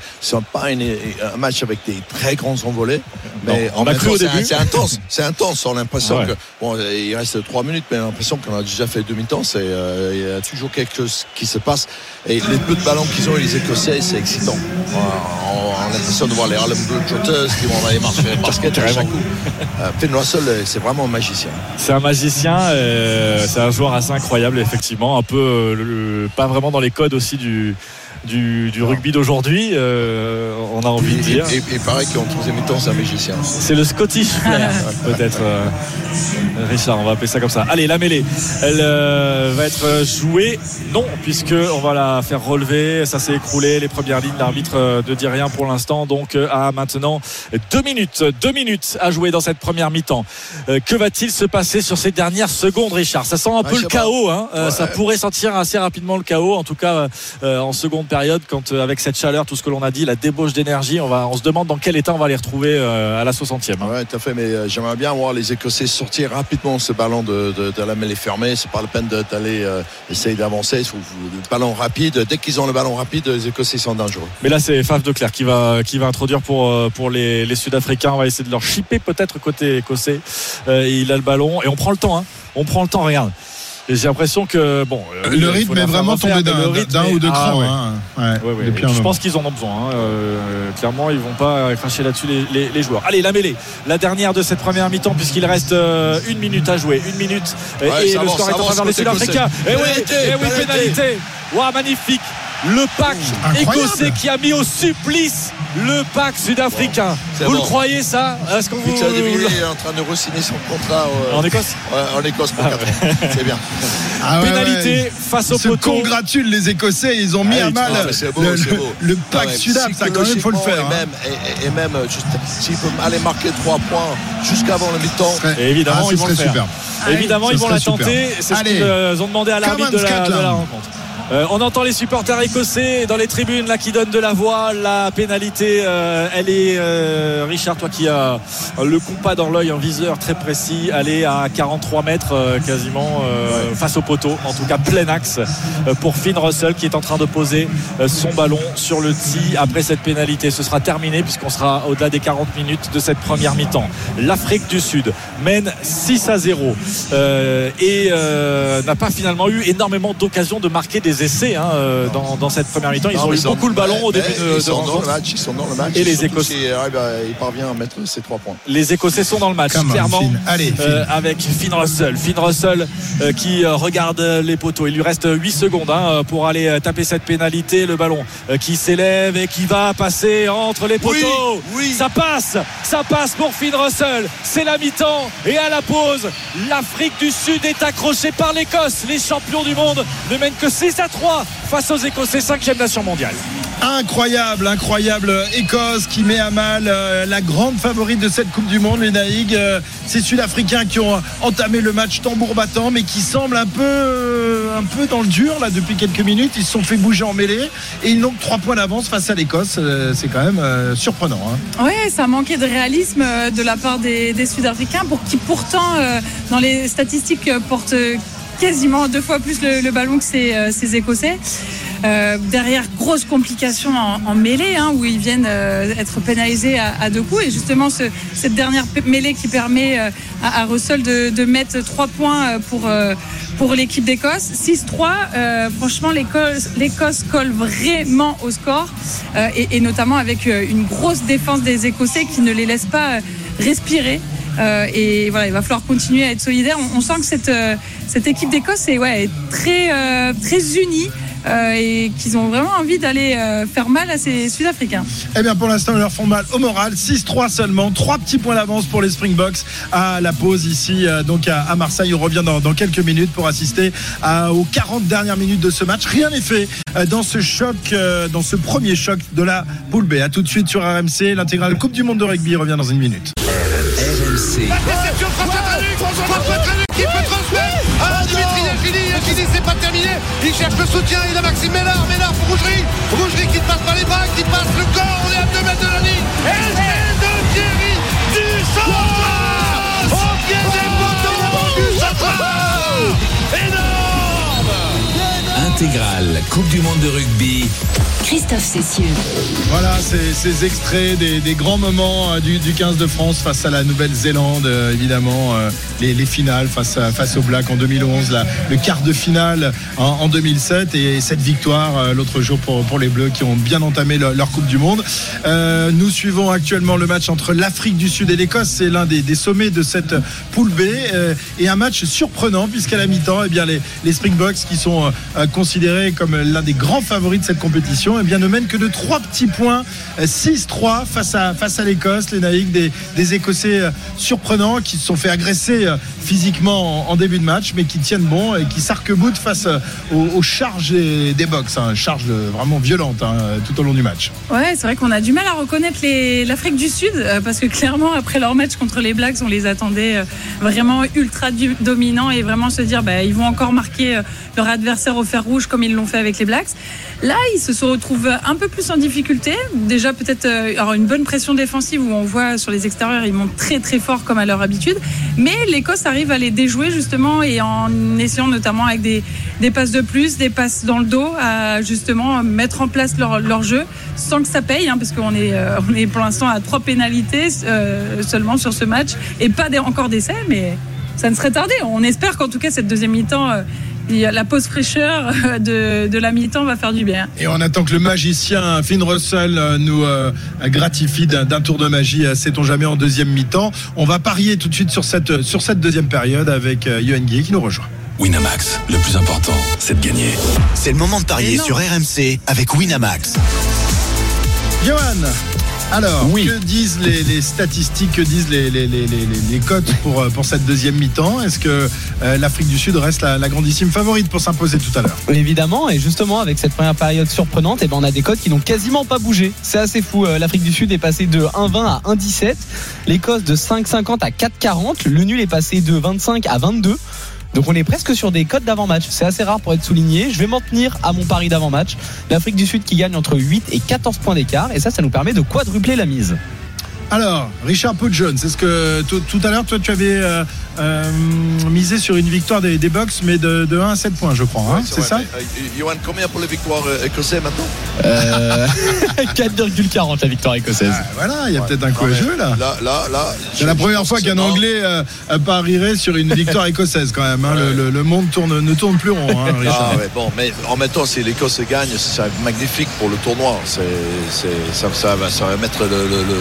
pas une- un match avec des très grands envolées. Mais Non, on a cru au c'est début. C'est intense. C'est intense. On a l'impression Ouais. que bon, il reste trois minutes, mais on a l'impression qu'on a déjà fait demi-temps. C'est euh, il y a toujours quelque chose qui se passe. Et les peu de ballons qu'ils ont, les Écossais, c'est excitant. On, a l'impression de voir les Harlem Globetrotters qui vont aller marcher basket à chaque coup. Euh, Finn Russell, euh, c'est vraiment un magicien. C'est un magicien, euh, c'est un joueur assez incroyable effectivement, un peu euh, le- pas vraiment dans les codes aussi du du, du rugby d'aujourd'hui, euh, on a envie de dire. et- et- et pareil qu'en troisième mi-temps, c'est un magicien. C'est le Scottish Flair, peut-être. euh, Richard, on va appeler ça comme ça. Allez, la mêlée, elle euh, va être jouée. Non, puisque on va la faire relever. Ça s'est écroulé. Les premières lignes, l'arbitre ne dit rien pour l'instant. Donc, à maintenant deux minutes, deux minutes à jouer dans cette première mi-temps. Que va-t-il se passer sur ces dernières secondes, Richard? Ça sent un Ouais, peu le chaos. hein. Ouais. Ça pourrait sentir assez rapidement le chaos. En tout cas, en seconde période. Période quand euh, avec cette chaleur, tout ce que l'on a dit, la débauche d'énergie, on va, on se demande dans quel état on va les retrouver euh, à la 60e. hein. Ouais, tout à fait, mais euh, j'aimerais bien voir les Écossais sortir rapidement ce ballon de, de, de la mêlée fermée. C'est pas la peine d'aller euh, essayer d'avancer. Le ballon rapide. Dès qu'ils ont le ballon rapide, les Écossais sont dangereux. Mais là, c'est Faf de Clerc qui va, qui va introduire pour, pour les, les Sud-Africains. On va essayer de leur chipper peut-être côté écossais. Euh, il a le ballon et on prend le temps. hein. On prend le temps, regarde. Et j'ai l'impression que bon, euh, le rythme est vraiment tombé d'un rythme d'un est- ou deux Ah, crans. ouais. hein. Ouais, Ouais, ouais. depuis un Je pense qu'ils en ont besoin. hein. Euh, clairement, ils vont pas cracher là-dessus les, les- les joueurs. Allez, la mêlée, la dernière de cette première mi-temps, puisqu'il reste euh, une minute à jouer. Une minute. Et- Ouais, et ça le avance, score est en faveur des Sud-Africains. Et oui, Pénalité, eh. Waouh, magnifique. Le pack Incroyable. écossais qui a mis au supplice le pack sud-africain. vous le croyez ça Est-ce qu'on vous. Devilliers est en train de re-signer son contrat euh, En Écosse ouais, en Écosse pour 4 ans. C'est bien. Ah ouais, Pénalité ouais. face au Ils se poteau. congratulent les Écossais. Ils ont mis Ah, à mal ah, beau, le, le- Ah pack ouais, Sudaf. Ça, quand même, il faut le faire. psychologiquement, hein. Et même, et, et même euh, juste, s'il peut aller marquer 3 points jusqu'avant le mi-temps. Ce serait- Et évidemment, Ah, ils vont le faire. super. Évidemment, Ce ils vont la tenter. C'est ce qu'ils euh, ont demandé à l'arbitre de, la- de la Scotland. rencontre. Euh, on entend les supporters écossais dans les tribunes là qui donnent de la voix. La pénalité, euh, elle est euh, Richard, toi qui as le compas dans l'œil, un viseur très précis, elle est à 43 mètres quasiment face au poteau. En tout cas, plein axe pour Finn Russell qui est en train de poser son ballon sur le tee après cette pénalité. Ce sera terminé puisqu'on sera au-delà des 40 minutes de cette première mi-temps. L'Afrique du Sud mène 6 à 0 euh, et n'a pas finalement eu énormément d'occasions de marquer des essais hein, euh, dans, dans cette première mi-temps. Ils Non, ont eu beaucoup le ballon au début de, Ils de sont dans le rencontre. match. Ils sont dans le match. Et les Écossais. arrive à- Il parvient à mettre ses 3 points. Les Écossais sont dans le match, Come on, clairement. Finn. Allez, Finn. Euh, avec Finn Russell. Finn Russell euh, qui euh, regarde euh, les poteaux. Il lui reste 8 secondes hein, pour aller euh, taper cette pénalité. Le ballon euh, qui s'élève et qui va passer entre les poteaux. oui. Ça passe, ça passe pour Finn Russell. C'est la mi-temps et à la pause, l'Afrique du Sud est accrochée par l'Écosse. Les champions du monde ne mènent que 6 à 3 face aux Écossais, 5e nation mondiale. Incroyable, incroyable Écosse qui met à mal euh, la grande favorite de cette Coupe du Monde, les Naïg. Euh, ces Sud-Africains qui ont entamé le match tambour battant, mais qui semblent un peu, euh, un peu dans le dur là depuis quelques minutes. Ils se sont fait bouger en mêlée et ils n'ont que trois points d'avance face à l'Écosse. Euh, c'est quand même euh, surprenant. hein. Ouais, ça manquait de réalisme de la part des, des Sud-Africains, pour qui pourtant, euh, dans les statistiques, portent quasiment deux fois plus le, ballon que ces, euh, Écossais. Euh, derrière, grosse complication en, mêlée, hein, où ils viennent euh, être pénalisés à, à deux coups. Et justement, ce- cette dernière mêlée qui permet à, à Russell de, mettre trois points pour, pour l'équipe d'Écosse. 6-3, euh, franchement, l'Écosse colle vraiment au score, et, et notamment avec une grosse défense des Écossais qui ne les laisse pas respirer. Euh, et voilà, il va falloir continuer à être solidaire. On, on sent que cette, euh, cette équipe d'Écosse est, ouais, très, euh, très unie euh, et qu'ils ont vraiment envie d'aller euh, faire mal à ces Sud-Africains. Eh bien, pour l'instant, ils leur font mal au moral. 6-3 seulement. Trois petits points d'avance pour les Springboks à la pause ici, euh, donc à, à Marseille. On revient dans, dans quelques minutes pour assister à- aux 40 dernières minutes de ce match. Rien n'est fait euh, dans ce choc, euh, dans ce premier choc de la poule B. À tout de suite sur RMC. L'intégrale Coupe du Monde de rugby revient dans une minute. RMC. Réception François Traduc François Traduc qui peut transmettre. À Dimitri Yachini Yachini c'est pas terminé. Il cherche le soutien il a Maxime Ménard Ménard pour Rougerie. Rougerie qui passe pas les bras qui passe le corps. On est à 2 mètres de la ligne. Et c'est de Thierry Duchatra au pied des poteaux Duchatra énorme Intégrale Coupe du Monde de rugby. Christophe Cessieux. Voilà, ces, ces extraits des, des grands moments euh, du, du 15 de France face à la Nouvelle-Zélande, euh, évidemment, euh, les, les finales face, à, face aux Blacks en 2011, la- le quart de finale en, en 2007 et, cette victoire l'autre jour pour, pour les Bleus qui ont bien entamé leur, leur Coupe du Monde. Euh, nous suivons actuellement le match entre l'Afrique du Sud et l'Écosse. C'est l'un des, des sommets de cette poule B euh, et un match surprenant puisqu'à la mi-temps, eh bien, les, les Springboks qui sont euh, considérés comme l'un des grands favoris de cette compétition, eh bien, ne mènent que de trois petits points, euh, 6-3 face à, face à l'Écosse. Les Naïcs, des, des Écossais euh, surprenants qui se sont fait agresser euh, physiquement en, en début de match, mais qui tiennent bon et qui s'arc-boutent face euh, aux, aux charges des, box, hein, charges euh, vraiment violentes hein, tout au long du match. Ouais, c'est vrai qu'on a du mal à reconnaître l'Afrique du Sud parce que clairement, après leur match contre les Blacks, on les attendait vraiment ultra dominants et vraiment se dire bah, ils vont encore marquer leur adversaire au fer rouge comme ils l'ont fait avec les Blacks. Là, ils se retrouvent un peu plus en difficulté. Déjà, peut-être euh, une bonne pression défensive où on voit sur les extérieurs, ils montent très très fort comme à leur habitude. Mais l'Écosse arrive à les déjouer justement et en essayant notamment avec des, passes de plus, des passes dans le dos, à justement mettre en place leur, jeu sans que ça paye, hein, parce qu'on est, euh, est pour l'instant à trois pénalités euh, seulement sur ce match et pas des- encore d'essais, mais ça ne serait tardé. On espère qu'en tout cas cette deuxième mi-temps, la pause fraîcheur euh, de, de la mi-temps va faire du bien. Et on attend que le magicien Finn Russell euh, nous euh, gratifie d'un tour de magie, sait-on jamais, en deuxième mi-temps. On va parier tout de suite sur cette, sur cette deuxième période avec euh, Yoann Guy qui nous rejoint. Winamax, le plus important, c'est de gagner. C'est le moment de parier sur RMC avec Winamax. Johan, alors, que disent les, les statistiques, que disent les, les, les, les, les cotes pour, euh, pour cette deuxième mi-temps? Est-ce que euh, l'Afrique du Sud reste la, la grandissime favorite pour s'imposer tout à l'heure? Évidemment, et justement avec cette première période surprenante, eh ben on a des codes qui n'ont quasiment pas bougé. C'est assez fou. Euh, L'Afrique du Sud est passée de 1,20 à 1,17. L'Écosse de 5,50 à 4,40. Le nul est passé de 25 à 22. Donc on est presque sur des codes d'avant-match. C'est assez rare pour être souligné. Je vais m'en tenir à mon pari d'avant-match. L'Afrique du Sud qui gagne entre 8 et 14 points d'écart. Et ça, ça nous permet de quadrupler la mise. Alors, Richard Pudgeon, c'est ce que tout, tout à l'heure, toi, tu avais euh, euh, misé sur une victoire des, des Bucks, mais de, de 1 à 7 points, je crois. hein, c'est ça? euh, Johan, combien pour les victoires euh, écossais maintenant? Euh, 4,40 la victoire écossaise. Ah, Voilà, il y a peut-être un coup Non, à jouer là. Là, là, là. C'est la première fois qu'un Anglais euh, parierait sur une victoire écossaise quand même. hein. Le, le- le monde tourne, ne tourne plus rond. hein, Richard. Ah ouais, bon, mais en même temps, si l'Écosse gagne, c'est magnifique pour le tournoi. C'est, c'est, ça, ça va, ça va mettre le, le, le,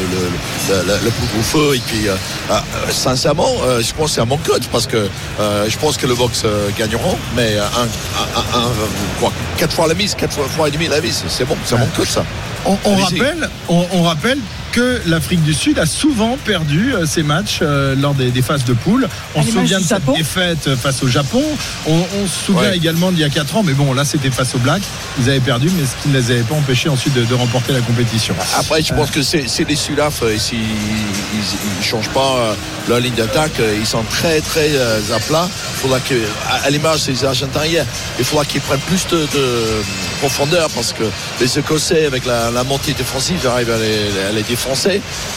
le, le, feu. Et puis, euh, euh, sincèrement, euh, je pense que c'est un bon coach parce que je pense que le Box gagneront, mais un, un, un, un- quoi, quatre fois la mise, quatre fois, fois et demi la mise, c'est bon, c'est un bon coach ça. On, rappelle, on, on rappelle que l'Afrique du Sud a souvent perdu euh, ses matchs euh, lors des, des phases de poule. On se souvient de cette Japon. défaite face au Japon. On, on se souvient Ouais. également d'il y a 4 ans, mais bon, là c'était face aux Blacks. Ils avaient perdu, mais ce qui ne les avait pas empêchés ensuite de, de remporter la compétition. Après, je pense que c'est les Sudaf, euh, s'ils ils, ils changent pas euh, leur ligne d'attaque, euh, ils sont très très euh, à plat. Il faudra que, à, l'image des Argentins hier, il faudra qu'ils prennent plus de, de profondeur parce que les Écossais, avec la, la montée défensive, arrivent à les, à les défoncer,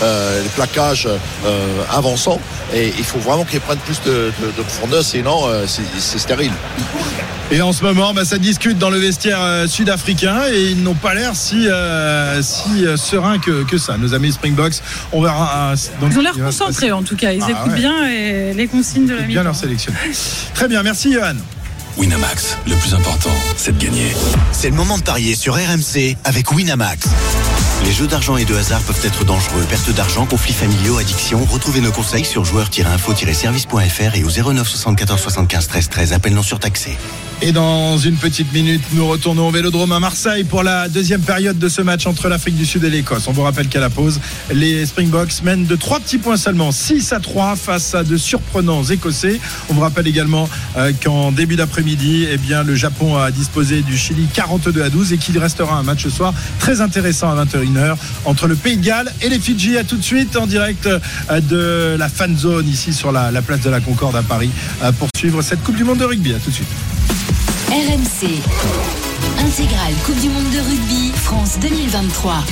euh, les plaquages euh, avançant. Et il faut vraiment qu'ils prennent plus de, de- de profondeur, sinon euh, c'est stérile. Et en ce moment, bah, ça discute dans le vestiaire sud-africain et ils n'ont pas l'air si, euh, si sereins que, que ça. Nos amis Springboks, on verra. euh, donc, Ils ont l'air concentrés en tout cas. Ils Ah, écoutent ouais. bien et les consignes de la bien leur sélection. Très bien, merci Johan. Winamax, le plus important, c'est de gagner. C'est le moment de parier sur RMC avec Winamax. Les jeux d'argent et de hasard peuvent être dangereux. Perte d'argent, conflits familiaux, addiction. Retrouvez nos conseils sur joueurs-info-service.fr et au 09 74 75 13 13. Appel non surtaxé. Et dans une petite minute, nous retournons au Vélodrome à Marseille pour la deuxième période de ce match entre l'Afrique du Sud et l'Écosse. On vous rappelle qu'à la pause, les Springboks mènent de trois petits points seulement, 6 à 3 face à de surprenants Écossais. On vous rappelle également euh, qu'en début d'après-midi, eh bien, le Japon a disposé du Chili 42 à 12 et qu'il restera un match ce soir très intéressant à 21h entre le Pays de Galles et les Fidji. À tout de suite en direct euh, de la fan zone ici sur la, la place de la Concorde à Paris euh, pour suivre cette Coupe du Monde de rugby. À tout de suite. RMC. Intégrale Coupe du Monde de rugby, France 2023.